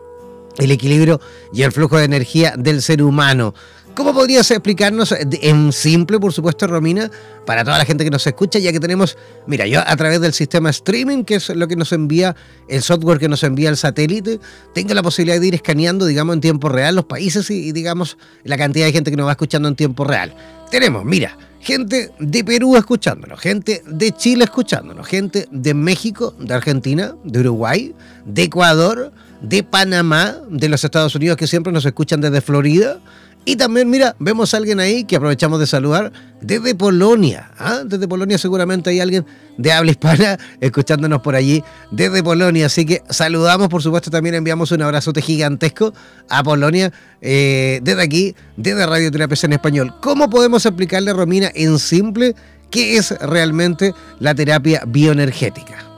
el equilibrio y el flujo de energía del ser humano. ¿Cómo podrías explicarnos en simple, por supuesto, Romina, para toda la gente que nos escucha, ya que tenemos, mira, yo a través del sistema streaming, que es lo que nos envía, el software que nos envía el satélite, tengo la posibilidad de ir escaneando, digamos, en tiempo real los países y, digamos, la cantidad de gente que nos va escuchando en tiempo real. Tenemos, mira, gente de Perú escuchándonos, gente de Chile escuchándonos, gente de México, de Argentina, de Uruguay, de Ecuador, de Panamá, de los Estados Unidos que siempre nos escuchan desde Florida, y también, mira, vemos a alguien ahí que aprovechamos de saludar desde Polonia. ¿ah? Desde Polonia seguramente hay alguien de habla hispana escuchándonos por allí desde Polonia. Así que saludamos, por supuesto, también enviamos un abrazote gigantesco a Polonia eh, desde aquí, desde Radio Terapia en Español. ¿Cómo podemos explicarle, Romina, en simple, qué es realmente la terapia bioenergética?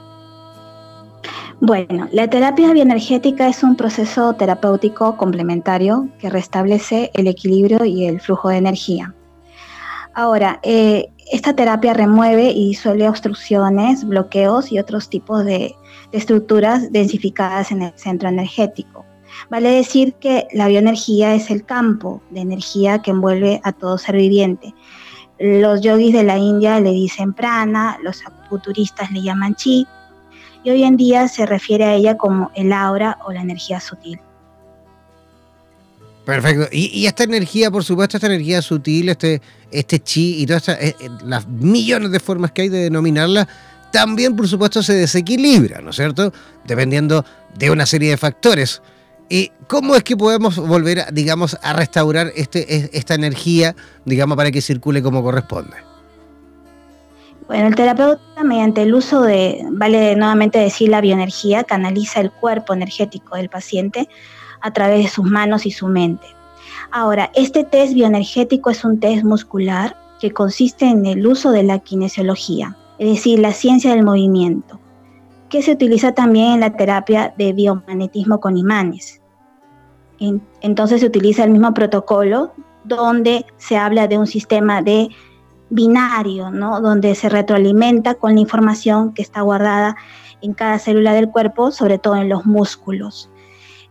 Bueno, la terapia bioenergética es un proceso terapéutico complementario que restablece el equilibrio y el flujo de energía. Ahora, eh, esta terapia remueve y disuelve obstrucciones, bloqueos y otros tipos de, estructuras densificadas en el centro energético. Vale decir que la bioenergía es el campo de energía que envuelve a todo ser viviente. Los yogis de la India le dicen prana, los futuristas le llaman chi, y hoy en día se refiere a ella como el aura o la energía sutil. Perfecto. Y, esta energía, por supuesto, esta energía sutil, este, este chi y todas eh, eh, las millones de formas que hay de denominarla, también, por supuesto, se desequilibra, ¿no es cierto? Dependiendo de una serie de factores. ¿Y cómo es que podemos volver, digamos, a restaurar este, esta energía, digamos, para que circule como corresponde? Bueno, el terapeuta mediante el uso de, vale nuevamente decir, la bioenergía, canaliza el cuerpo energético del paciente a través de sus manos y su mente. Ahora, este test bioenergético es un test muscular que consiste en el uso de la kinesiología, es decir, la ciencia del movimiento, que se utiliza también en la terapia de biomagnetismo con imanes. Entonces se utiliza el mismo protocolo donde se habla de un sistema de binario, ¿no? donde se retroalimenta con la información que está guardada en cada célula del cuerpo, sobre todo en los músculos.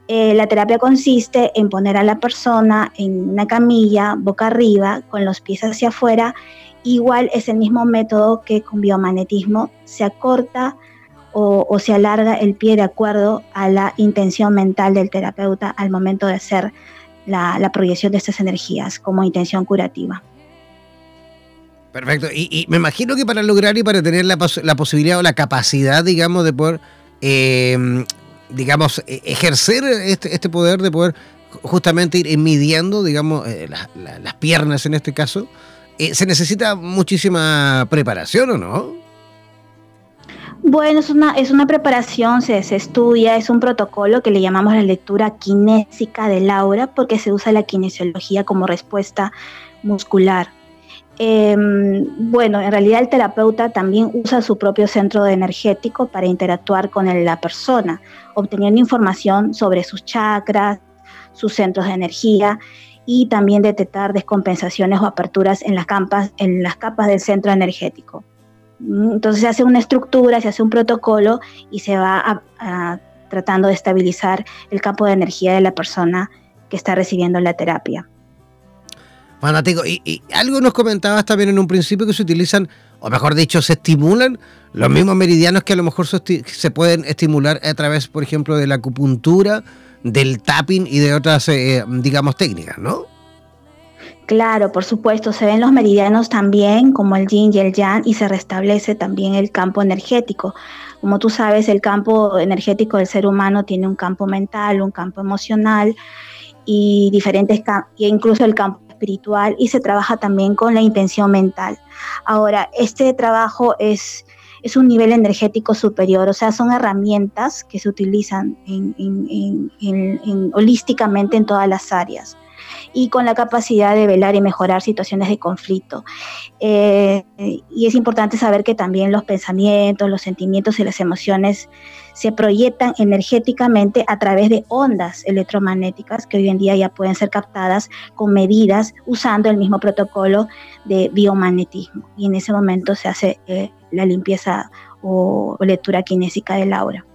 Eh, la terapia consiste en poner a la persona en una camilla, boca arriba, con los pies hacia afuera. Igual es el mismo método que con biomagnetismo. Se acorta o, se alarga el pie de acuerdo a la intención mental del terapeuta al momento de hacer la proyección de estas energías como intención curativa. Perfecto. Y, me imagino que para lograr y para tener la, posibilidad o la capacidad, digamos, de poder, em, digamos, e, ejercer este, este, poder de poder justamente ir midiendo, digamos, eh, las piernas en este caso, eh, se necesita muchísima preparación, ¿o no? Bueno, es una, es una preparación, se, se, estudia, es un protocolo que le llamamos la lectura kinésica del aura porque se usa la kinesiología como respuesta muscular. Em, bueno, en realidad el terapeuta también usa su propio centro energético para interactuar con la persona, obteniendo información sobre sus chakras, sus centros de energía y también detectar descompensaciones o aperturas en las capas, en las capas del centro energético. Mm, entonces se hace una estructura, se hace un protocolo y se va tratando de estabilizar el campo de energía de la persona que está recibiendo la terapia. Fanático, y, y, algo nos comentabas también en un principio que se utilizan, o mejor dicho, se estimulan los mismos meridianos que a lo mejor se pueden estimular a través, por ejemplo, de la acupuntura, del tapping y de otras, eh, digamos, técnicas, ¿no? Claro, por supuesto, se ven los meridianos también, como el yin y el yang, y se restablece también el campo energético. Como tú sabes, el campo energético del ser humano tiene un campo mental, un campo emocional y diferentes e incluso el campo espiritual y se trabaja también con la intención mental. Ahora, este trabajo es, es un nivel energético superior, o sea, son herramientas que se utilizan holísticamente en todas las áreas y con la capacidad de velar y mejorar situaciones de conflicto. Eh, y es importante saber que también los pensamientos, los sentimientos y las emociones se proyectan energéticamente a través de ondas electromagnéticas que hoy en día ya pueden ser captadas con medidas usando el mismo protocolo de biomagnetismo. Y en ese momento se hace eh, la limpieza o, lectura kinésica del aura.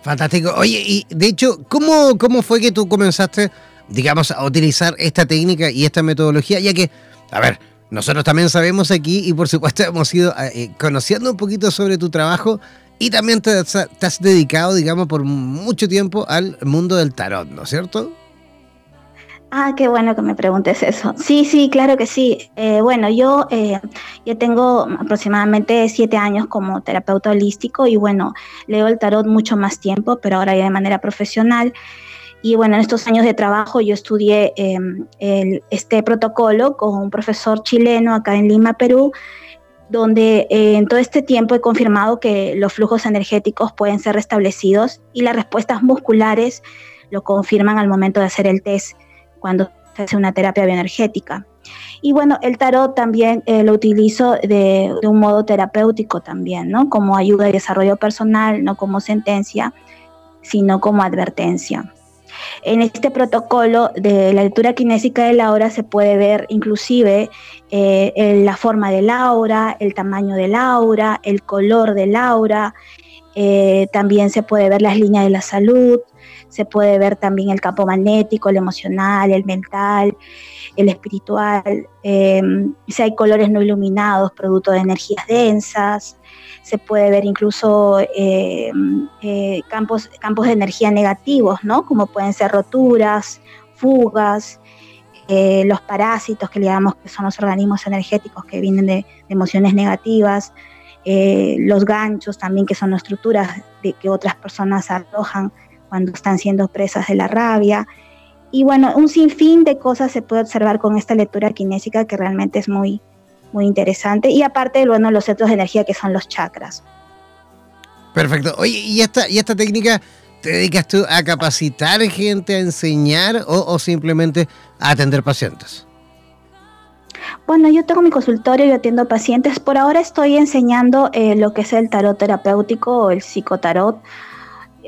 Fantástico. Oye, y de hecho, ¿cómo, cómo fue que tú comenzaste digamos, a utilizar esta técnica y esta metodología, ya que, a ver, nosotros también sabemos aquí y por supuesto hemos ido eh, conociendo un poquito sobre tu trabajo y también te, has dedicado, digamos, por mucho tiempo al mundo del tarot, ¿no es cierto? Ah, qué bueno que me preguntes eso. Sí, sí, claro que sí. Eh, bueno, yo eh, ya tengo aproximadamente siete años como terapeuta holístico y bueno, leo el tarot mucho más tiempo, pero ahora ya de manera profesional. Y bueno, en estos años de trabajo yo estudié em, este protocolo con un profesor chileno acá en Lima, Perú, donde eh, en todo este tiempo he confirmado que los flujos energéticos pueden ser restablecidos y las respuestas musculares lo confirman al momento de hacer el test cuando se hace una terapia bioenergética. Y bueno, el tarot también eh, lo utilizo de, de, un modo terapéutico también, ¿no? Como ayuda y desarrollo personal, no como sentencia, sino como advertencia. En este protocolo de la lectura kinésica de la aura se puede ver inclusive eh, la forma del aura, el tamaño del aura, el color del aura, eh, también se puede ver las líneas de la salud, se puede ver también el campo magnético, el emocional, el mental, el espiritual, eh, si hay colores no iluminados, producto de energías densas, se puede ver incluso eh, eh, campos, campos de energía negativos, ¿no? Como pueden ser roturas, fugas, los parásitos que le que son los organismos energéticos que vienen de, emociones negativas, los ganchos también que son estructuras de que otras personas arrojan cuando están siendo presas de la rabia. Y bueno, un sinfín de cosas se puede observar con esta lectura kinésica que realmente es muy, muy interesante. Y aparte, bueno, los centros de energía que son los chakras. Perfecto. Oye, ¿y esta, y esta técnica te dedicas tú a capacitar gente, a enseñar o, simplemente a atender pacientes? Bueno, yo tengo mi consultorio y atiendo pacientes. Por ahora estoy enseñando eh, lo que es el tarot terapéutico o el psicotarot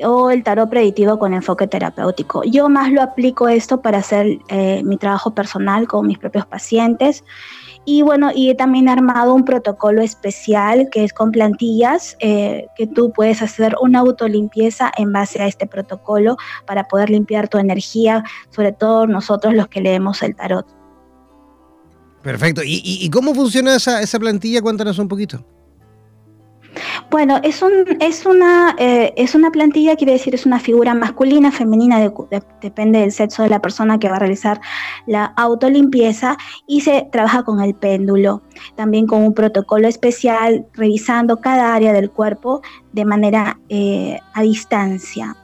o el tarot predictivo con enfoque terapéutico. Yo más lo aplico esto para hacer eh, mi trabajo personal con mis propios pacientes y bueno, y he también armado un protocolo especial que es con plantillas, eh, que tú puedes hacer una autolimpieza en base a este protocolo para poder limpiar tu energía, sobre todo nosotros los que leemos el tarot. Perfecto. ¿Y, cómo funciona esa, esa plantilla? Cuéntanos un poquito. Bueno, es, un, es, una, eh, es una plantilla, quiere decir, es una figura masculina, femenina, depende del sexo de la persona que va a realizar la autolimpieza y se trabaja con el péndulo, también con un protocolo especial, revisando cada área del cuerpo de manera eh, a distancia.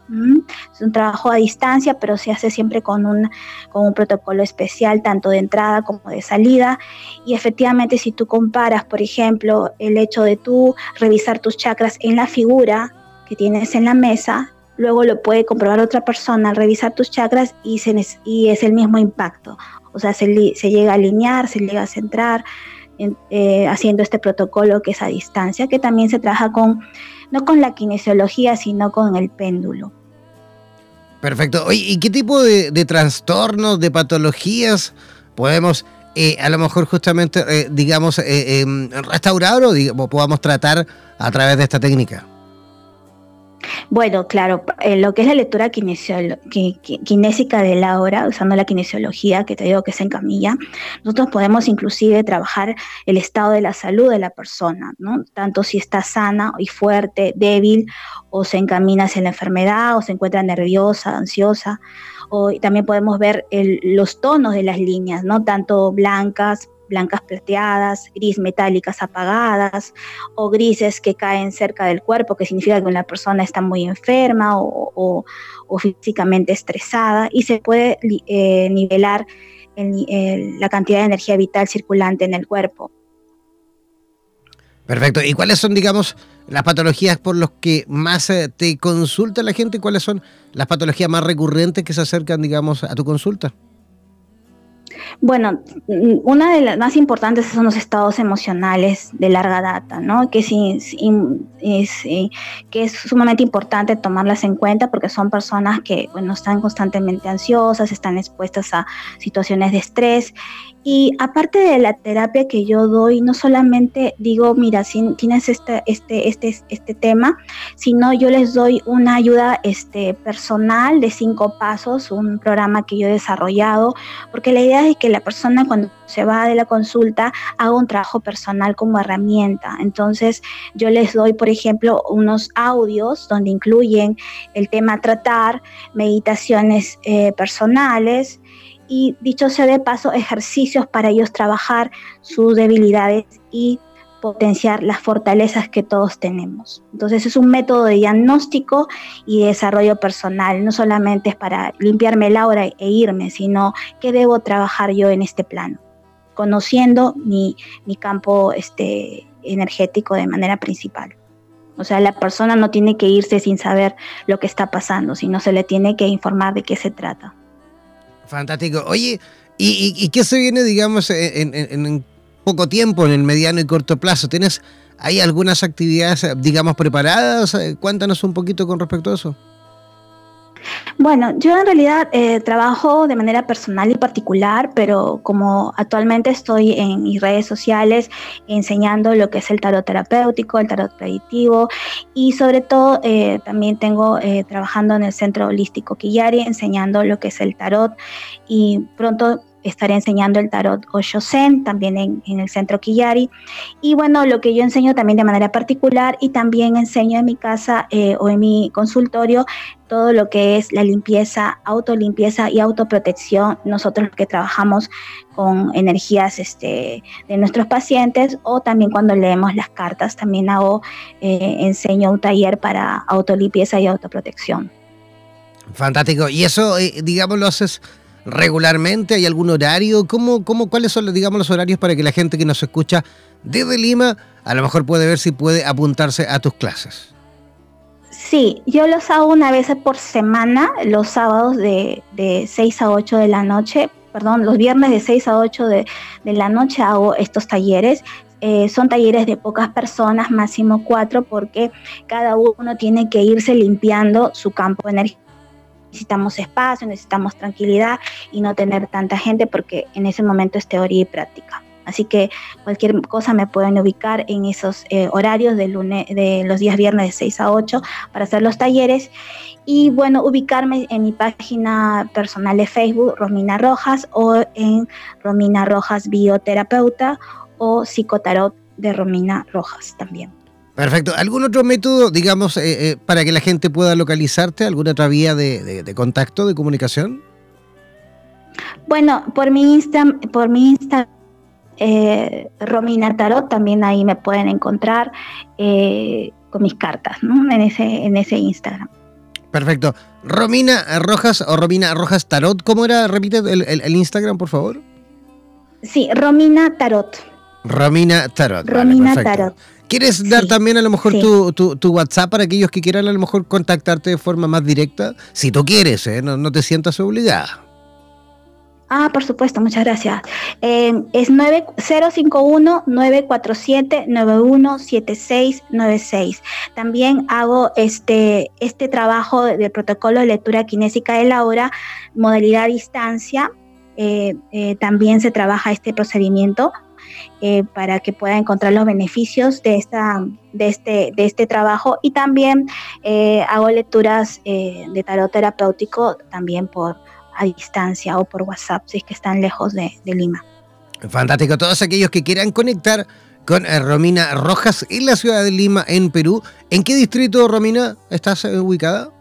Es un trabajo a distancia, pero se hace siempre con un, con un protocolo especial, tanto de entrada como de salida. Y efectivamente, si tú comparas, por ejemplo, el hecho de tú revisar tus chakras en la figura que tienes en la mesa, luego lo puede comprobar otra persona revisar tus chakras y, y es el mismo impacto. O sea, se, llega a alinear, se llega a centrar, eh, haciendo este protocolo que es a distancia, que también se trabaja con, no con la kinesiología, sino con el péndulo. Perfecto. ¿y qué tipo de, trastornos, de patologías podemos eh, a lo mejor justamente, eh, digamos, em, restaurar o podamos tratar a través de esta técnica? Bueno, claro, eh, lo que es la lectura kinésica de la hora, usando la kinesiología, que te digo que es en camilla, nosotros podemos inclusive trabajar el estado de la salud de la persona, ¿no? Tanto si está sana y fuerte, débil, o se encamina hacia la enfermedad, o se encuentra nerviosa, ansiosa, o también podemos ver los tonos de las líneas, ¿no? Tanto blancas, blancas plateadas, gris metálicas apagadas o grises que caen cerca del cuerpo, que significa que una persona está muy enferma o, físicamente estresada y se puede eh, nivelar la cantidad de energía vital circulante en el cuerpo. Perfecto. ¿Y cuáles son, digamos, las patologías por las que más eh, te consulta la gente? ¿Cuáles son las patologías más recurrentes que se acercan, digamos, a tu consulta? Bueno, mm, una de las más importantes son los estados emocionales de larga data, ¿no? Que es, eh, que es sumamente importante tomarlas en cuenta porque son personas que, bueno, están constantemente ansiosas, están expuestas a situaciones de estrés y aparte de la terapia que yo doy, no solamente digo, mira, si tienes este, este, este, este tema, sino yo les doy una ayuda este, personal de cinco pasos, un programa que yo he desarrollado, porque la idea es que la persona cuando se va de la consulta haga un trabajo personal como herramienta. Entonces, yo les doy, por ejemplo, unos audios donde incluyen el tema tratar, meditaciones eh, personales, y dicho sea de paso, ejercicios para ellos trabajar sus debilidades y potenciar las fortalezas que todos tenemos. Entonces es un método de diagnóstico y desarrollo personal, no solamente es para limpiarme la hora e irme, sino que debo trabajar yo en este plano, conociendo mi, mi campo este, energético de manera principal. O sea, la persona no tiene que irse sin saber lo que está pasando, sino se le tiene que informar de qué se trata. Fantástico. Oye, ¿y, qué se viene, digamos, en, poco tiempo, en el mediano y corto plazo? ¿Tienes ahí algunas actividades, digamos, preparadas? Cuéntanos un poquito con respecto a eso. Bueno, yo en realidad eh, trabajo de manera personal y particular, pero como actualmente estoy en mis redes sociales enseñando lo que es el tarot terapéutico, el tarot predictivo y sobre todo eh, también tengo eh, trabajando en el Centro Holístico Quillari enseñando lo que es el tarot y pronto estaré enseñando el tarot Osho-Zen también en, el centro Kiyari. Y bueno, lo que yo enseño también de manera particular y también enseño en mi casa eh, o en mi consultorio todo lo que es la limpieza, autolimpieza y autoprotección. Nosotros que trabajamos con energías este, de nuestros pacientes o también cuando leemos las cartas, también hago, eh, enseño un taller para autolimpieza y autoprotección. Fantástico. Y eso, eh, digamos, lo haces regularmente? ¿Hay algún horario? ¿Cómo, cómo, ¿Cuáles son digamos, los horarios para que la gente que nos escucha desde Lima a lo mejor puede ver si puede apuntarse a tus clases? Sí, yo los hago una vez por semana, los sábados de, de 6 a 8 de la noche, perdón, los viernes de 6 a 8 de, de la noche hago estos talleres. Eh, son talleres de pocas personas, máximo cuatro, porque cada uno tiene que irse limpiando su campo energético necesitamos espacio, necesitamos tranquilidad y no tener tanta gente porque en ese momento es teoría y práctica. Así que cualquier cosa me pueden ubicar en esos eh, horarios de, lunes, de los días viernes de 6 a 8 para hacer los talleres. Y bueno, ubicarme en mi página personal de Facebook, Romina Rojas, o en Romina Rojas Bioterapeuta o Psicotarot de Romina Rojas también. Perfecto. ¿Algún otro método, digamos, eh, eh, para que la gente pueda localizarte? ¿Alguna otra vía de, contacto, de comunicación? Bueno, por mi Insta, por mi Insta, eh, Romina Tarot, también ahí me pueden encontrar con mis cartas, ¿no? En ese, en ese Instagram. Perfecto. Romina Rojas o Romina Rojas Tarot, ¿cómo era? Repite el, Instagram, por favor. Sí, Romina Tarot. Romina Tarot. Romina Tarot. ¿Quieres dar también a lo mejor tu, WhatsApp para aquellos que quieran a lo mejor contactarte de forma más directa? Si tú quieres, ¿eh? no, te sientas obligada. Ah, por supuesto, muchas gracias. Eh, es 051-947-917696. También hago este, este trabajo del protocolo de lectura kinésica de la hora, modalidad a distancia. Eh, eh, también se trabaja este procedimiento para que pueda encontrar los beneficios de, esta, de, este, de este trabajo. Y también hago lecturas de tarot terapéutico también por a distancia o por WhatsApp si es que están lejos de, Lima. Fantástico. Todos aquellos que quieran conectar con eh, Romina Rojas en la ciudad de Lima, en Perú. ¿En qué distrito, Romina, estás eh, ubicada?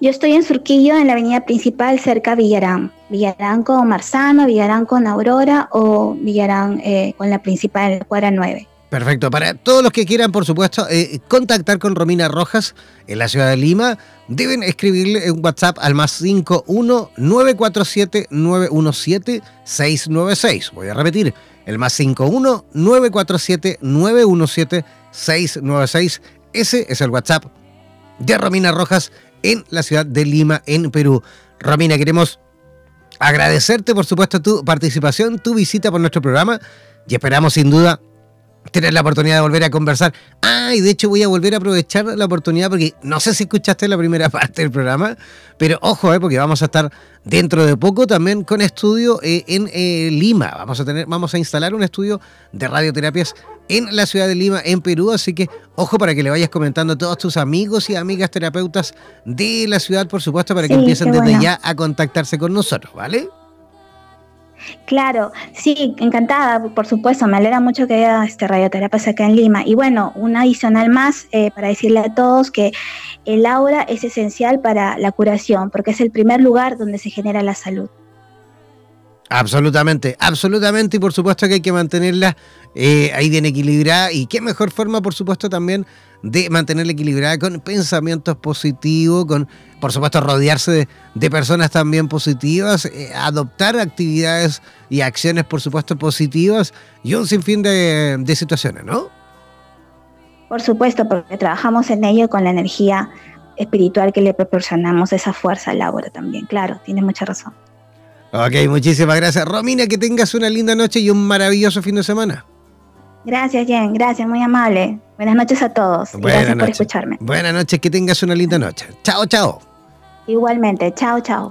Yo estoy en Surquillo, en la avenida principal, cerca de Villarán. Villarán con Marzano, Villarán con Aurora o Villarán eh, con la principal, cuadra 9. Perfecto. Para todos los que quieran, por supuesto, eh, contactar con Romina Rojas en la ciudad de Lima, deben escribirle un WhatsApp al más 51 947 917 696. Voy a repetir, el más 51 947 917 696. Ese es el WhatsApp de Romina Rojas en la ciudad de Lima, en Perú. Romina, queremos agradecerte, por supuesto, tu participación, tu visita por nuestro programa y esperamos sin duda tener la oportunidad de volver a conversar. Ah, y de hecho voy a volver a aprovechar la oportunidad porque no sé si escuchaste la primera parte del programa, pero ojo, eh, porque vamos a estar dentro de poco también con estudio eh, en eh, Lima. Vamos a tener, vamos a instalar un estudio de radioterapias en la ciudad de Lima, en Perú, así que ojo para que le vayas comentando a todos tus amigos y amigas terapeutas de la ciudad, por supuesto, para que empiecen desde ya a contactarse con nosotros, ¿vale? Claro, sí, encantada, por supuesto, me alegra mucho que haya este radioterapia acá en Lima. Y bueno, un adicional más eh, para decirle a todos que el aura es esencial para la curación, porque es el primer lugar donde se genera la salud. Absolutamente, absolutamente, y por supuesto que hay que mantenerla eh, ahí bien equilibrada, y qué mejor forma, por supuesto, también de mantenerla equilibrada con pensamientos positivos, con, por supuesto, rodearse de, personas también positivas, eh, adoptar actividades y acciones, por supuesto, positivas, y un sinfín de, de situaciones, ¿no? Por supuesto, porque trabajamos en ello con la energía espiritual que le proporcionamos esa fuerza al Laura también. Claro, tiene mucha razón. Ok, muchísimas gracias. Romina, que tengas una linda noche y un maravilloso fin de semana. Gracias, Jen. Gracias, muy amable. Buenas noches a todos. gracias por escucharme. Buenas noches, que tengas una linda noche. Chao, chao. Igualmente, chao, chao.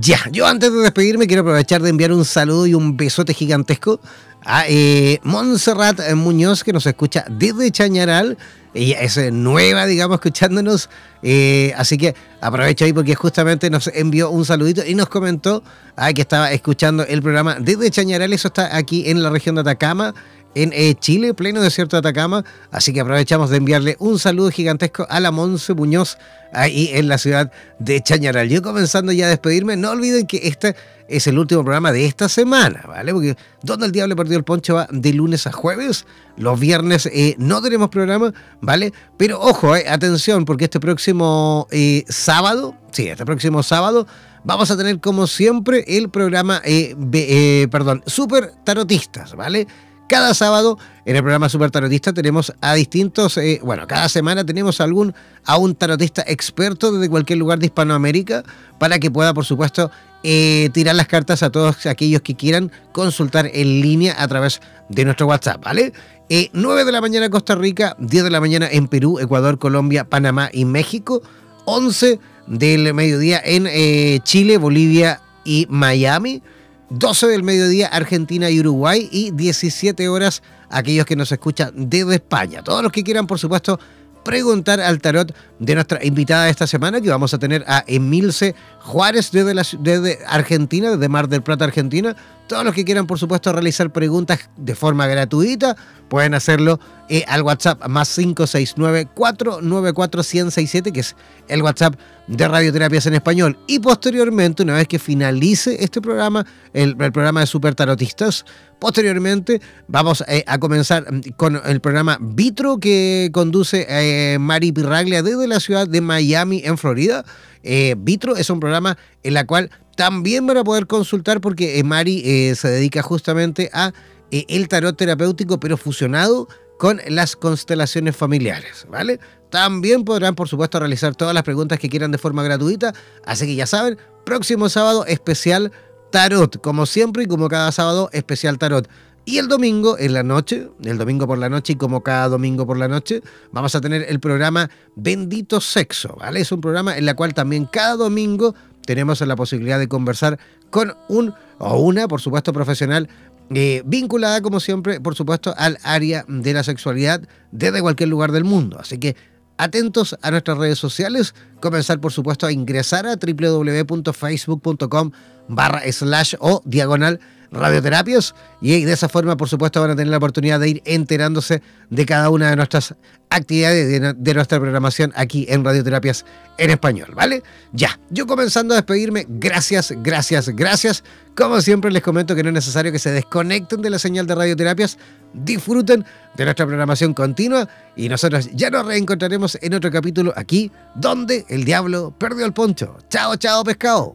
Ya, yo antes de despedirme quiero aprovechar de enviar un saludo y un besote gigantesco a eh, Montserrat Muñoz, que nos escucha desde Chañaral. Ella es eh, nueva, digamos, escuchándonos. Eh, así que aprovecho ahí porque justamente nos envió un saludito y nos comentó ah, que estaba escuchando el programa desde Chañaral. Eso está aquí en la región de Atacama en eh, Chile, pleno desierto de Atacama. Así que aprovechamos de enviarle un saludo gigantesco a la Monse Muñoz ahí en la ciudad de Chañaral. Yo comenzando ya a despedirme, no olviden que este es el último programa de esta semana, ¿vale? Porque Donde el Diablo Perdió el Poncho va de lunes a jueves. Los viernes eh, no tenemos programa, ¿vale? Pero ojo, eh, atención, porque este próximo sábado, sí, este próximo sábado vamos a tener como siempre el programa, perdón, Super Tarotistas, ¿vale? Cada sábado en el programa Super Tarotista tenemos a distintos, eh, bueno, cada semana tenemos algún, a un tarotista experto desde cualquier lugar de Hispanoamérica para que pueda, por supuesto, eh, tirar las cartas a todos aquellos que quieran consultar en línea a través de nuestro WhatsApp, ¿vale? 9 eh, de la mañana en Costa Rica, 10 de la mañana en Perú, Ecuador, Colombia, Panamá y México, 11 del mediodía en Chile, Bolivia y Miami. 12 del mediodía Argentina y Uruguay y 17 horas aquellos que nos escuchan desde España. Todos los que quieran, por supuesto, preguntar al tarot de nuestra invitada de esta semana, que vamos a tener a Emilce Juárez desde, la, desde Argentina, desde Mar del Plata, Argentina. Todos los que quieran, por supuesto, realizar preguntas de forma gratuita, pueden hacerlo eh, al WhatsApp más 569-494-1067, que es el WhatsApp de Radioterapias en Español. Y posteriormente, una vez que finalice este programa, el, programa de Super Tarotistas, posteriormente vamos eh, a comenzar mm, con el programa Vitro que conduce eh, Mari Pirraglia desde la ciudad de Miami, en Florida. Vitro es un programa en el cual también van a poder consultar porque Mari se dedica justamente a el tarot terapéutico, pero fusionado con las constelaciones familiares, ¿vale? También podrán, por supuesto, realizar todas las preguntas que quieran de forma gratuita, así que ya saben, próximo sábado especial tarot, como siempre y como cada sábado, especial tarot. Y el domingo, en la noche, el domingo por la noche y como cada domingo por la noche, vamos a tener el programa Bendito Sexo, ¿vale? Es un programa en el cual también cada domingo tenemos la posibilidad de conversar con un o una, por supuesto, profesional eh, vinculada, como siempre, por supuesto, al área de la sexualidad desde cualquier lugar del mundo. Así que atentos a nuestras redes sociales, comenzar, por supuesto, a ingresar a www.facebook.com barra slash o diagonal radioterapias y de esa forma, por supuesto, van a tener la oportunidad de ir enterándose de cada una de nuestras actividades, de, nuestra programación aquí en Radioterapias en Español, ¿vale? Ya, yo comenzando a despedirme, gracias, gracias, gracias. Como siempre les comento que no es necesario que se desconecten de la señal de Radioterapias, disfruten de nuestra programación continua y nosotros ya nos reencontraremos en otro capítulo aquí, donde el diablo perdió el poncho. Chao, chao, pescado.